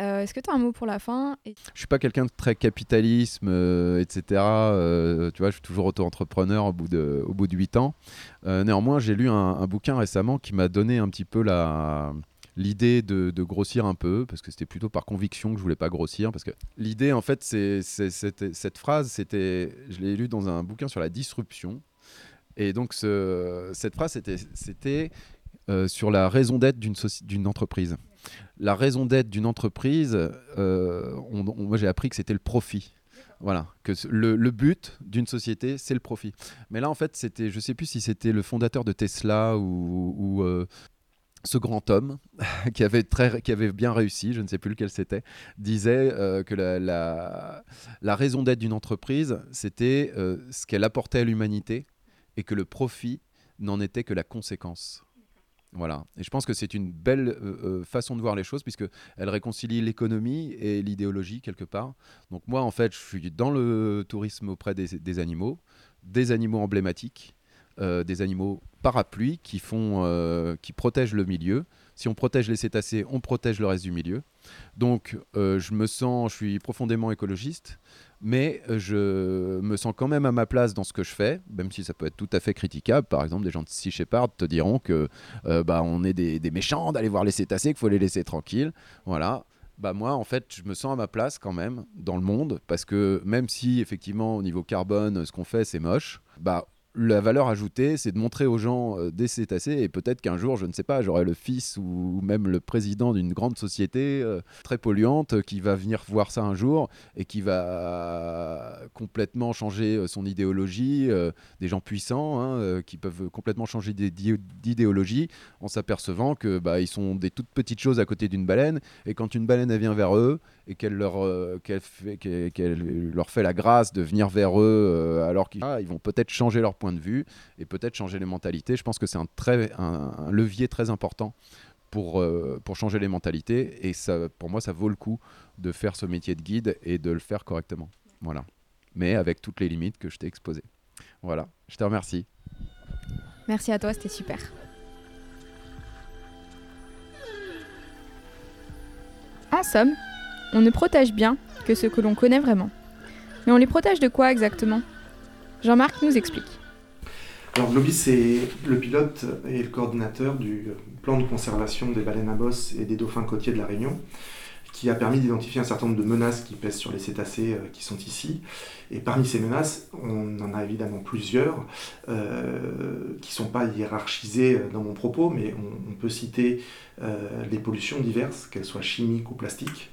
Euh, est-ce que tu as un mot pour la fin et... Je suis pas quelqu'un de très capitalisme, euh, etc. Euh, tu vois, je suis toujours auto-entrepreneur au bout de, au bout de 8 ans. néanmoins, j'ai lu un, bouquin récemment qui m'a donné un petit peu la l'idée de, grossir un peu, parce que c'était plutôt par conviction que je voulais pas grossir, parce que l'idée, en fait, c'est cette phrase, c'était, je l'ai lu dans un bouquin sur la disruption, et donc ce, cette phrase, c'était euh, sur la raison d'être d'une entreprise. La raison d'être d'une entreprise, euh, moi j'ai appris que c'était le profit. Voilà, que le, but d'une société, c'est le profit. Mais là, en fait, c'était, je sais plus si c'était le fondateur de Tesla ou, euh, ce grand homme qui avait, très, qui avait bien réussi, je ne sais plus lequel c'était, disait que la, raison d'être d'une entreprise, c'était ce qu'elle apportait à l'humanité et que le profit n'en était que la conséquence. Voilà. Et je pense que c'est une belle euh, euh, façon de voir les choses, puisqu'elle réconcilie l'économie et l'idéologie quelque part. Donc moi, en fait, je suis dans le tourisme auprès des, animaux, des animaux emblématiques, euh, des animaux parapluies qui, font, qui protègent le milieu. Si on protège les cétacés, on protège le reste du milieu. Donc je me sens, je suis profondément écologiste mais euh, je me sens quand même à ma place dans ce que je fais, même si ça peut être tout à fait critiquable. Par exemple, des gens de Sea te diront que euh, bah, on est des, méchants d'aller voir les cétacés, qu'il faut les laisser tranquilles. Voilà. Bah moi, en fait, je me sens à ma place quand même dans le monde, parce que même si effectivement au niveau carbone, ce qu'on fait, c'est moche, bah la valeur ajoutée, c'est de montrer aux gens euh, des cétacés et peut-être qu'un jour, je ne sais pas, j'aurai le fils ou même le président d'une grande société euh, très polluante qui va venir voir ça un jour et qui va complètement changer euh, son idéologie. des gens puissants hein, qui peuvent complètement changer d'idéologie en s'apercevant que bah, ils sont des toutes petites choses à côté d'une baleine et quand une baleine vient vers eux et qu'elle leur, qu'elle leur fait la grâce de venir vers eux alors qu'ils ah, vont peut-être changer leur point de vue et peut-être changer les mentalités. Je pense que c'est un, un, levier très important pour, euh, pour changer les mentalités. Et ça, pour moi, ça vaut le coup de faire ce métier de guide et de le faire correctement. Voilà. Mais avec toutes les limites que je t'ai exposées. Voilà. Je te remercie. Merci à toi, c'était super. Somme, on ne protège bien que ce que l'on connaît vraiment. Mais on les protège de quoi exactement? Jean-Marc nous explique. Alors Globis, c'est le pilote et le coordinateur du plan de conservation des baleines à bosse et des dauphins côtiers de la Réunion, qui a permis d'identifier un certain nombre de menaces qui pèsent sur les cétacés euh, qui sont ici. Et parmi ces menaces, on en a évidemment plusieurs euh, qui ne sont pas hiérarchisées dans mon propos, mais on, peut citer euh, les pollutions diverses, qu'elles soient chimiques ou plastiques,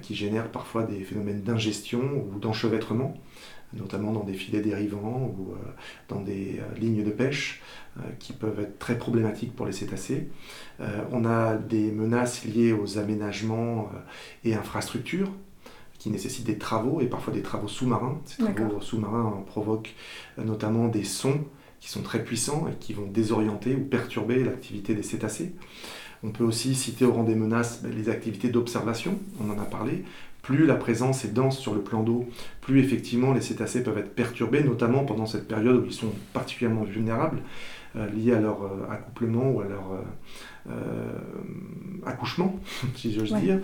qui génèrent parfois des phénomènes d'ingestion ou d'enchevêtrement notamment dans des filets dérivants ou euh, dans des euh, lignes de pêche euh, qui peuvent être très problématiques pour les cétacés. on a des menaces liées aux aménagements et infrastructures qui nécessitent des travaux et parfois des travaux sous-marins. Ces travaux sous-marins provoquent notamment des sons qui sont très puissants et qui vont désorienter ou perturber l'activité des cétacés. On peut aussi citer au rang des menaces ben, les activités d'observation, on en a parlé. Plus la présence est dense sur le plan d'eau, plus effectivement les cétacés peuvent être perturbés, notamment pendant cette période où ils sont particulièrement vulnérables, euh, liés à leur euh, accouplement ou à leur euh, accouchement, si j'ose dire,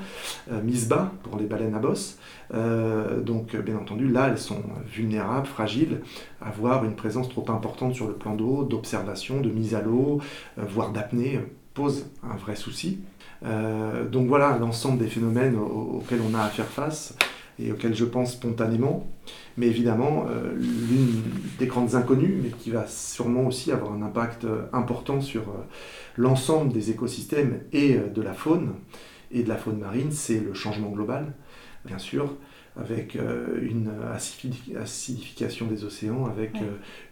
mise bas pour les baleines à bosse. donc bien entendu, là, elles sont vulnérables, fragiles, à avoir une présence trop importante sur le plan d'eau, d'observation, de mise à l'eau, voire d'apnée pose un vrai souci. Euh, donc voilà l'ensemble des phénomènes auxquels on a à faire face et auxquels je pense spontanément. Mais évidemment, euh, l'une des grandes inconnues, mais qui va sûrement aussi avoir un impact euh, important sur l'ensemble des écosystèmes et de la faune, et de la faune marine, c'est le changement global, bien sûr avec une acidification des océans, avec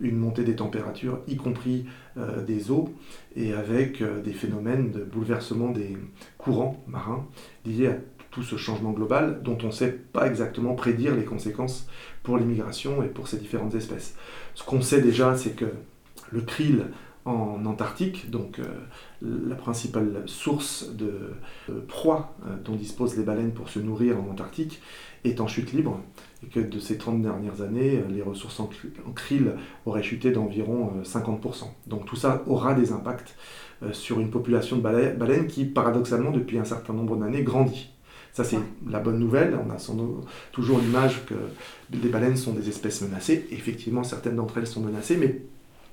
une montée des températures, y compris euh, des eaux, et avec des phénomènes de bouleversement des courants marins liés à tout ce changement global dont on ne sait pas exactement prédire les conséquences pour l'immigration et pour ces différentes espèces. Ce qu'on sait déjà, c'est que le krill en Antarctique, donc la principale source de proie dont disposent les baleines pour se nourrir en Antarctique, est en chute libre et que de ces 30 dernières années, les ressources en krill auraient chuté d'environ 50%. Euh, Donc tout ça aura des impacts euh, sur une population de baleines qui, paradoxalement, depuis un certain nombre d'années, grandit. Ça, c'est la bonne nouvelle. On a toujours l'image que les baleines sont des espèces menacées. effectivement, certaines d'entre elles sont menacées, mais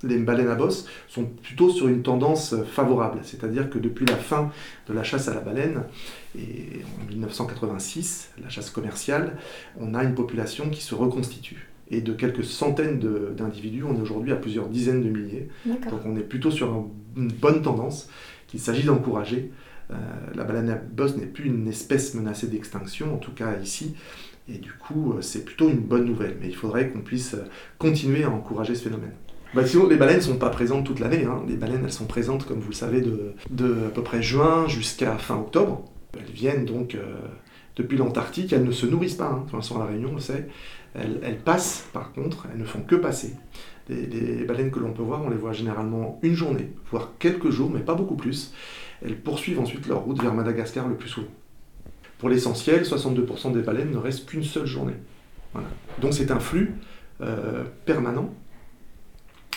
les baleines à bosse sont plutôt sur une tendance favorable. C'est-à-dire que depuis la fin de la chasse à la baleine, et en 1986, la chasse commerciale, on a une population qui se reconstitue. Et de quelques centaines d'individus, on est aujourd'hui à plusieurs dizaines de milliers. Donc on est plutôt sur une bonne tendance qu'il s'agit d'encourager. Euh, la baleine à bosse n'est plus une espèce menacée d'extinction, en tout cas ici. Et du coup, euh, c'est plutôt une bonne nouvelle. Mais il faudrait qu'on puisse continuer à encourager ce phénomène. Bah, sinon, les baleines ne sont pas présentes toute l'année. Hein. Les baleines, elles sont présentes, comme vous le savez, de, de à peu près juin jusqu'à fin octobre. Elles viennent donc euh, depuis l'Antarctique. Elles ne se nourrissent pas. Hein. Pour l'instant, à La Réunion, on le sait. Elles, passent, par contre. Elles ne font que passer. Les, baleines que l'on peut voir, on les voit généralement une journée, voire quelques jours, mais pas beaucoup plus. Elles poursuivent ensuite leur route vers Madagascar le plus souvent. Pour l'essentiel, 62% des baleines ne restent qu'une seule journée. Donc c'est un flux euh, permanent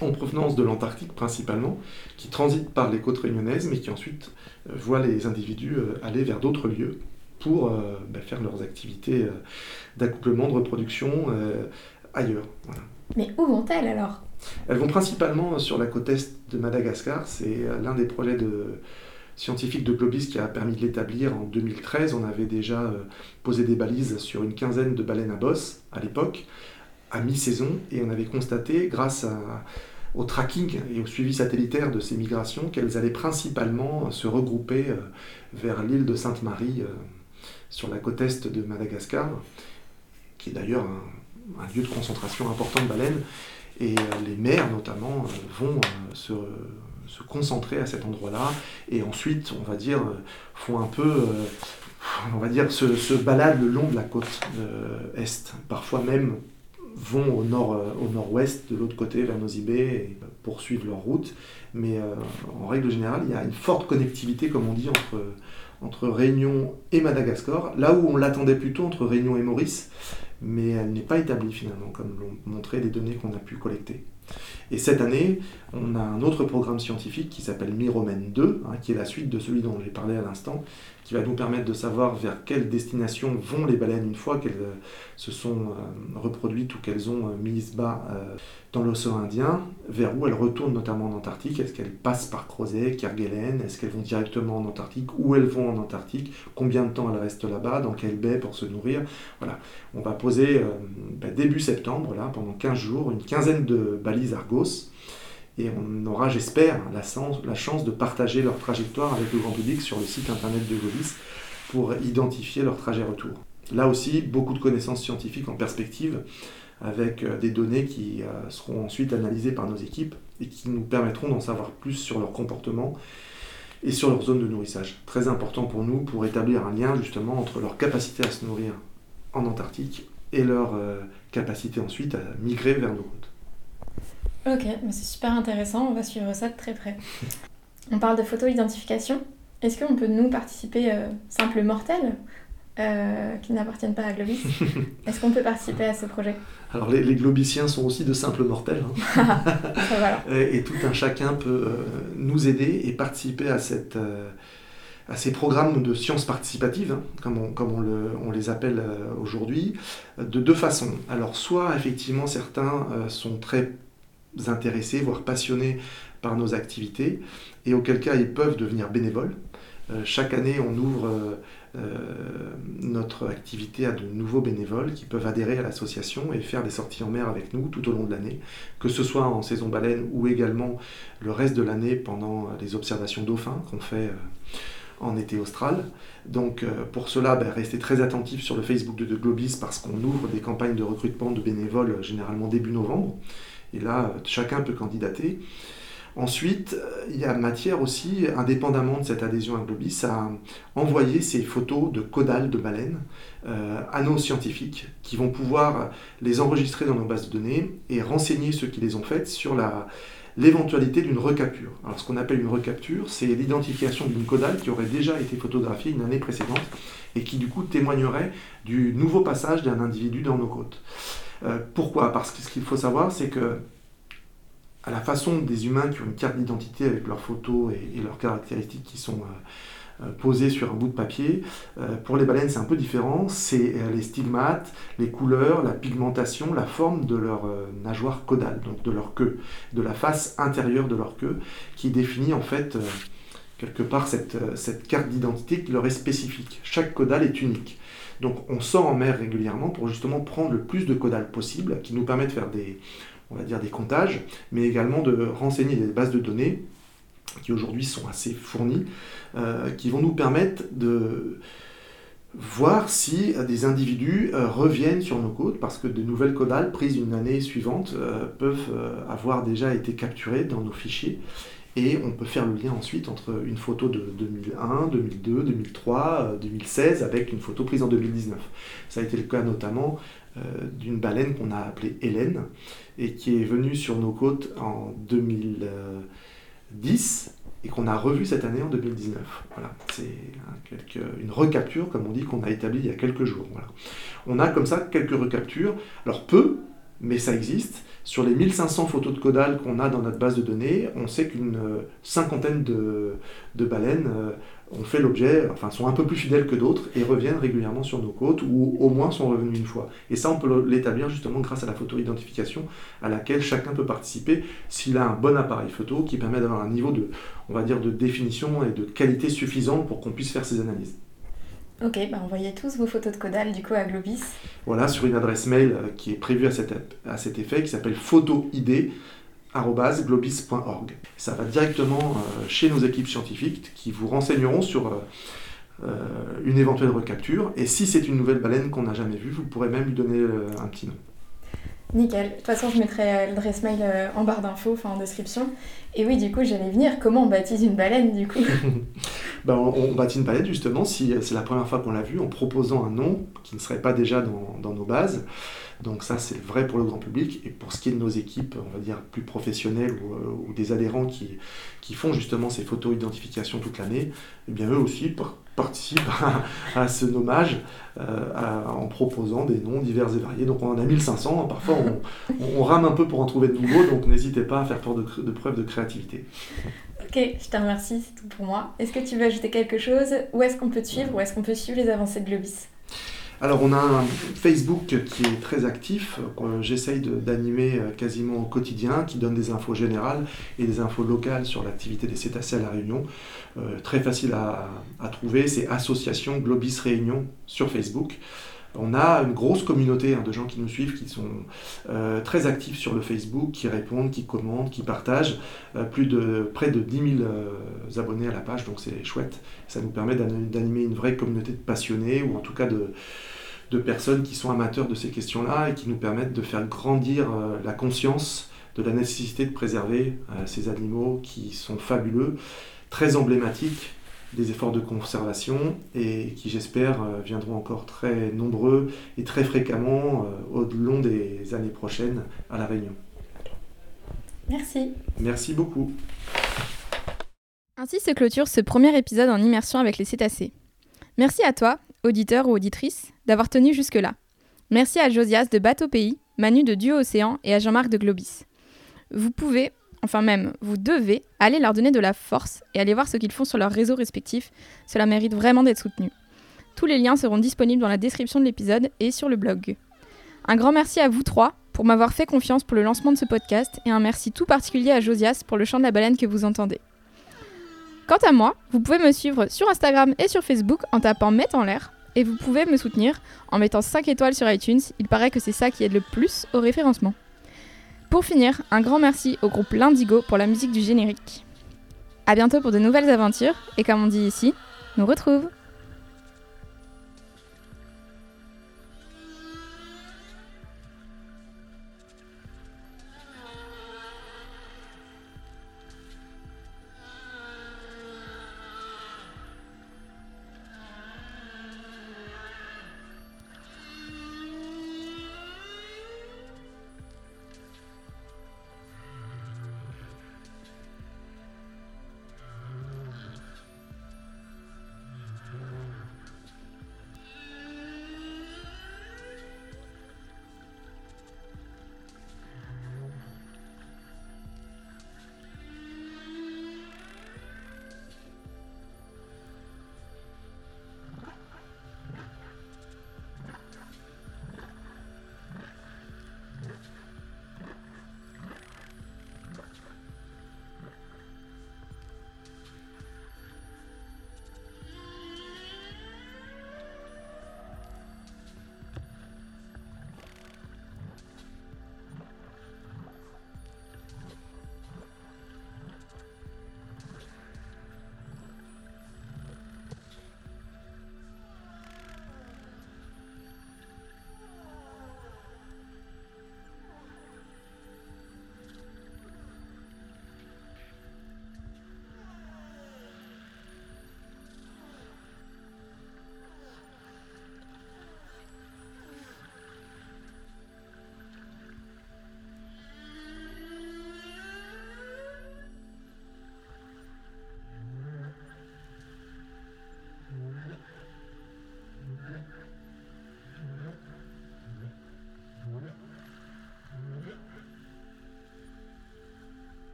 en provenance de l'Antarctique principalement, qui transitent par les côtes réunionnaises, mais qui ensuite euh, voient les individus euh, aller vers d'autres lieux pour euh, bah, faire leurs activités d'accouplement, de reproduction ailleurs. Mais où vont-elles alors? Elles vont principalement sur la côte est de Madagascar. C'est l'un des projets de scientifiques de Globis qui a permis de l'établir en 2013. On avait déjà posé des balises sur une quinzaine de baleines à bosse à l'époque à mi-saison et on avait constaté, grâce au tracking et au suivi satellitaire de ces migrations, qu'elles allaient principalement se regrouper euh, vers l'île de Sainte-Marie euh, sur la côte est de Madagascar, qui est d'ailleurs un, lieu de concentration important de baleines. Et euh, les mères, notamment, vont se, concentrer à cet endroit-là et ensuite, on va dire, font un peu on va dire, se, se baladent le long de la côte est, parfois même vont euh, au nord-ouest, de l'autre côté, vers Nosy et poursuivent leur route. Mais euh, en règle générale, il y a une forte connectivité, comme on dit, entre, entre Réunion et Madagascar, là où on l'attendait plutôt entre Réunion et Maurice, mais elle n'est pas établie finalement, comme l'ont montré les données qu'on a pu collecter. Et cette année, on a un autre programme scientifique qui s'appelle Miromen 2, hein, qui est la suite de celui dont j'ai parlé à l'instant, qui va nous permettre de savoir vers quelle destination vont les baleines une fois qu'elles euh, se sont euh, reproduites ou qu'elles ont euh, bas dans l'océan Indien, vers où elles retournent notamment en Antarctique. Est-ce qu'elles passent par Crozet, Kerguelen? Est-ce qu'elles vont directement en Antarctique? Où elles vont en Antarctique? Combien de temps elles restent là-bas? Dans quelle baie pour se nourrir? Voilà. On va poser bah, début septembre, là, pendant 15 jours, une quinzaine de balises Et on aura, j'espère, la, chance de partager leur trajectoire avec le grand public sur le site internet de Golis pour identifier leur trajet retour. Là aussi, beaucoup de connaissances scientifiques en perspective avec euh, des données qui euh, seront ensuite analysées par nos équipes et qui nous permettront d'en savoir plus sur leur comportement et sur leur zone de nourrissage. Très important pour nous pour établir un lien justement entre leur capacité à se nourrir en Antarctique et leur capacité ensuite à migrer vers nos côtes. Ok, c'est super intéressant, on va suivre ça de très près. On parle de photo-identification. Est-ce qu'on peut nous participer, simple mortel, euh, qui n'appartiennent pas à Globis? Est-ce qu'on peut participer à ce projet? Alors les, les, globiciens sont aussi de simples mortels. Hein. et, tout un chacun peut euh, nous aider et participer à, cette, euh, à ces programmes de sciences participatives, hein, comme, on, comme on, le, on, les appelle aujourd'hui, de deux façons. Alors soit effectivement certains sont très intéressés, voire passionnés par nos activités, et auquel cas ils peuvent devenir bénévoles. chaque année on ouvre euh, notre activité à de nouveaux bénévoles qui peuvent adhérer à l'association et faire des sorties en mer avec nous tout au long de l'année, que ce soit en saison baleine ou également le reste de l'année pendant les observations dauphins qu'on fait euh, en été austral. Donc euh, pour cela, ben, restez très attentifs sur le Facebook de, de Globis parce qu'on ouvre des campagnes de recrutement de bénévoles généralement début novembre. Et là, chacun peut candidater. Ensuite, il y a matière aussi, indépendamment de cette adhésion à Globis, à envoyer ces photos de caudales de baleines euh, à nos scientifiques qui vont pouvoir les enregistrer dans nos bases de données et renseigner ceux qui les ont faites sur l'éventualité d'une recapture. Alors ce qu'on appelle une recapture, c'est l'identification d'une caudale qui aurait déjà été photographiée une année précédente et qui du coup témoignerait du nouveau passage d'un individu dans nos côtes. Euh, pourquoi? Parce que ce qu'il faut savoir, c'est que à la façon des humains qui ont une carte d'identité avec leurs photos et, leurs caractéristiques qui sont euh, euh, posées sur un bout de papier. Pour les baleines, c'est un peu différent. C'est les stigmates, les couleurs, la pigmentation, la forme de leur nageoire caudale, donc de leur queue, de la face intérieure de leur queue, qui définit en fait quelque part cette carte d'identité qui leur est spécifique. Chaque caudale est unique. Donc on sort en mer régulièrement pour justement prendre le plus de caudales possible, qui nous permet de faire des, comptages, mais également de renseigner des bases de données qui aujourd'hui sont assez fournies, euh, qui vont nous permettre de voir si des individus euh, reviennent sur nos côtes, parce que de nouvelles caudales prises une année suivante euh, peuvent avoir déjà été capturées dans nos fichiers, et on peut faire le lien ensuite entre une photo de 2001, 2002, 2003, 2016 avec une photo prise en 2019. Ça a été le cas notamment d'une baleine qu'on a appelée Hélène, et qui est venu sur nos côtes en 2010 et qu'on a revu cette année en 2019. Voilà, c'est une recapture, comme on dit, qu'on a établie il y a quelques jours. Voilà. On a comme ça quelques recaptures, alors peu, mais ça existe. Sur les 1500 photos de caudales qu'on a dans notre base de données, on sait qu'une cinquantaine de, baleines euh, ont fait l'objet, enfin sont un peu plus fidèles que d'autres et reviennent régulièrement sur nos côtes ou au moins sont revenus une fois. Et ça, on peut l'établir justement grâce à la photo-identification à laquelle chacun peut participer s'il a un bon appareil photo qui permet d'avoir un niveau de définition et de qualité suffisant pour qu'on puisse faire ces analyses. Ok, bah envoyez tous vos photos de caudales du coup à Globis. Voilà, sur une adresse mail euh, qui est prévue à cet, à cet effet, qui s'appelle photoid globis.org. Ça va directement euh, chez nos équipes scientifiques qui vous renseigneront sur euh, une éventuelle recapture. Et si c'est une nouvelle baleine qu'on n'a jamais vue, vous pourrez même lui donner un petit nom. Nickel. De toute façon, je mettrai l'adresse mail en barre d'infos, enfin en description. Et oui, du coup, j'allais venir. Comment on baptise une baleine, du coup? Ben, on, baptise une baleine, justement, si c'est la première fois qu'on l'a vue, en proposant un nom qui ne serait pas déjà dans nos bases. Donc ça, c'est vrai pour le grand public. Et pour ce qui est de nos équipes, on va dire, plus professionnelles ou, euh, des adhérents qui, qui, font justement ces photos identification toute l'année, eh bien eux aussi participent à, ce nommage euh, en proposant des noms divers et variés. Donc on en a 1500. Parfois, on, rame un peu pour en trouver de nouveaux. Donc n'hésitez pas à faire preuve de preuve de créativité. Ok, je te remercie, c'est tout pour moi. Est-ce que tu veux ajouter quelque chose? Où est-ce qu'on peut te suivre? Où est-ce qu'on peut suivre les avancées de Globis? Alors on a un Facebook qui est très actif, j'essaye d'animer euh, quasiment au quotidien, qui donne des infos générales et des infos locales sur l'activité des cétacés à La Réunion. Euh, très facile à, trouver, c'est Association Globis Réunion sur Facebook. On a une grosse communauté hein, de gens qui nous suivent, qui sont euh, très actifs sur le Facebook, qui répondent, qui commentent, qui partagent. Plus de près de 10 000 euh, abonnés à la page, donc c'est chouette. Ça nous permet d'animer une vraie communauté de passionnés, ou en tout cas de, de personnes qui sont amateurs de ces questions-là et qui nous permettent de faire grandir la conscience de la nécessité de préserver ces animaux qui sont fabuleux, très emblématiques des efforts de conservation et qui, j'espère, euh, viendront encore très nombreux et très fréquemment euh, au long des années prochaines à La Réunion. Merci. Merci beaucoup. Ainsi se clôture ce premier épisode en immersion avec les cétacés. Merci à toi, auditeur ou auditrice, d'avoir tenu jusque-là. Merci à Josias de Bateau Pays, Manu de Duo Océan et à Jean-Marc de Globis. Vous pouvez, enfin même, vous devez aller leur donner de la force et aller voir ce qu'ils font sur leurs réseaux respectifs. Cela mérite vraiment d'être soutenu. Tous les liens seront disponibles dans la description de l'épisode et sur le blog. Un grand merci à vous trois pour m'avoir fait confiance pour le lancement de ce podcast et un merci tout particulier à Josias pour le chant de la baleine que vous entendez. Quant à moi, vous pouvez me suivre sur Instagram et sur Facebook en tapant Met en l'air et vous pouvez me soutenir en mettant 5 étoiles sur iTunes, il paraît que c'est ça qui aide le plus au référencement. Pour finir, un grand merci au groupe L'Indigo pour la musique du générique. A bientôt pour de nouvelles aventures et comme on dit ici, nous retrouve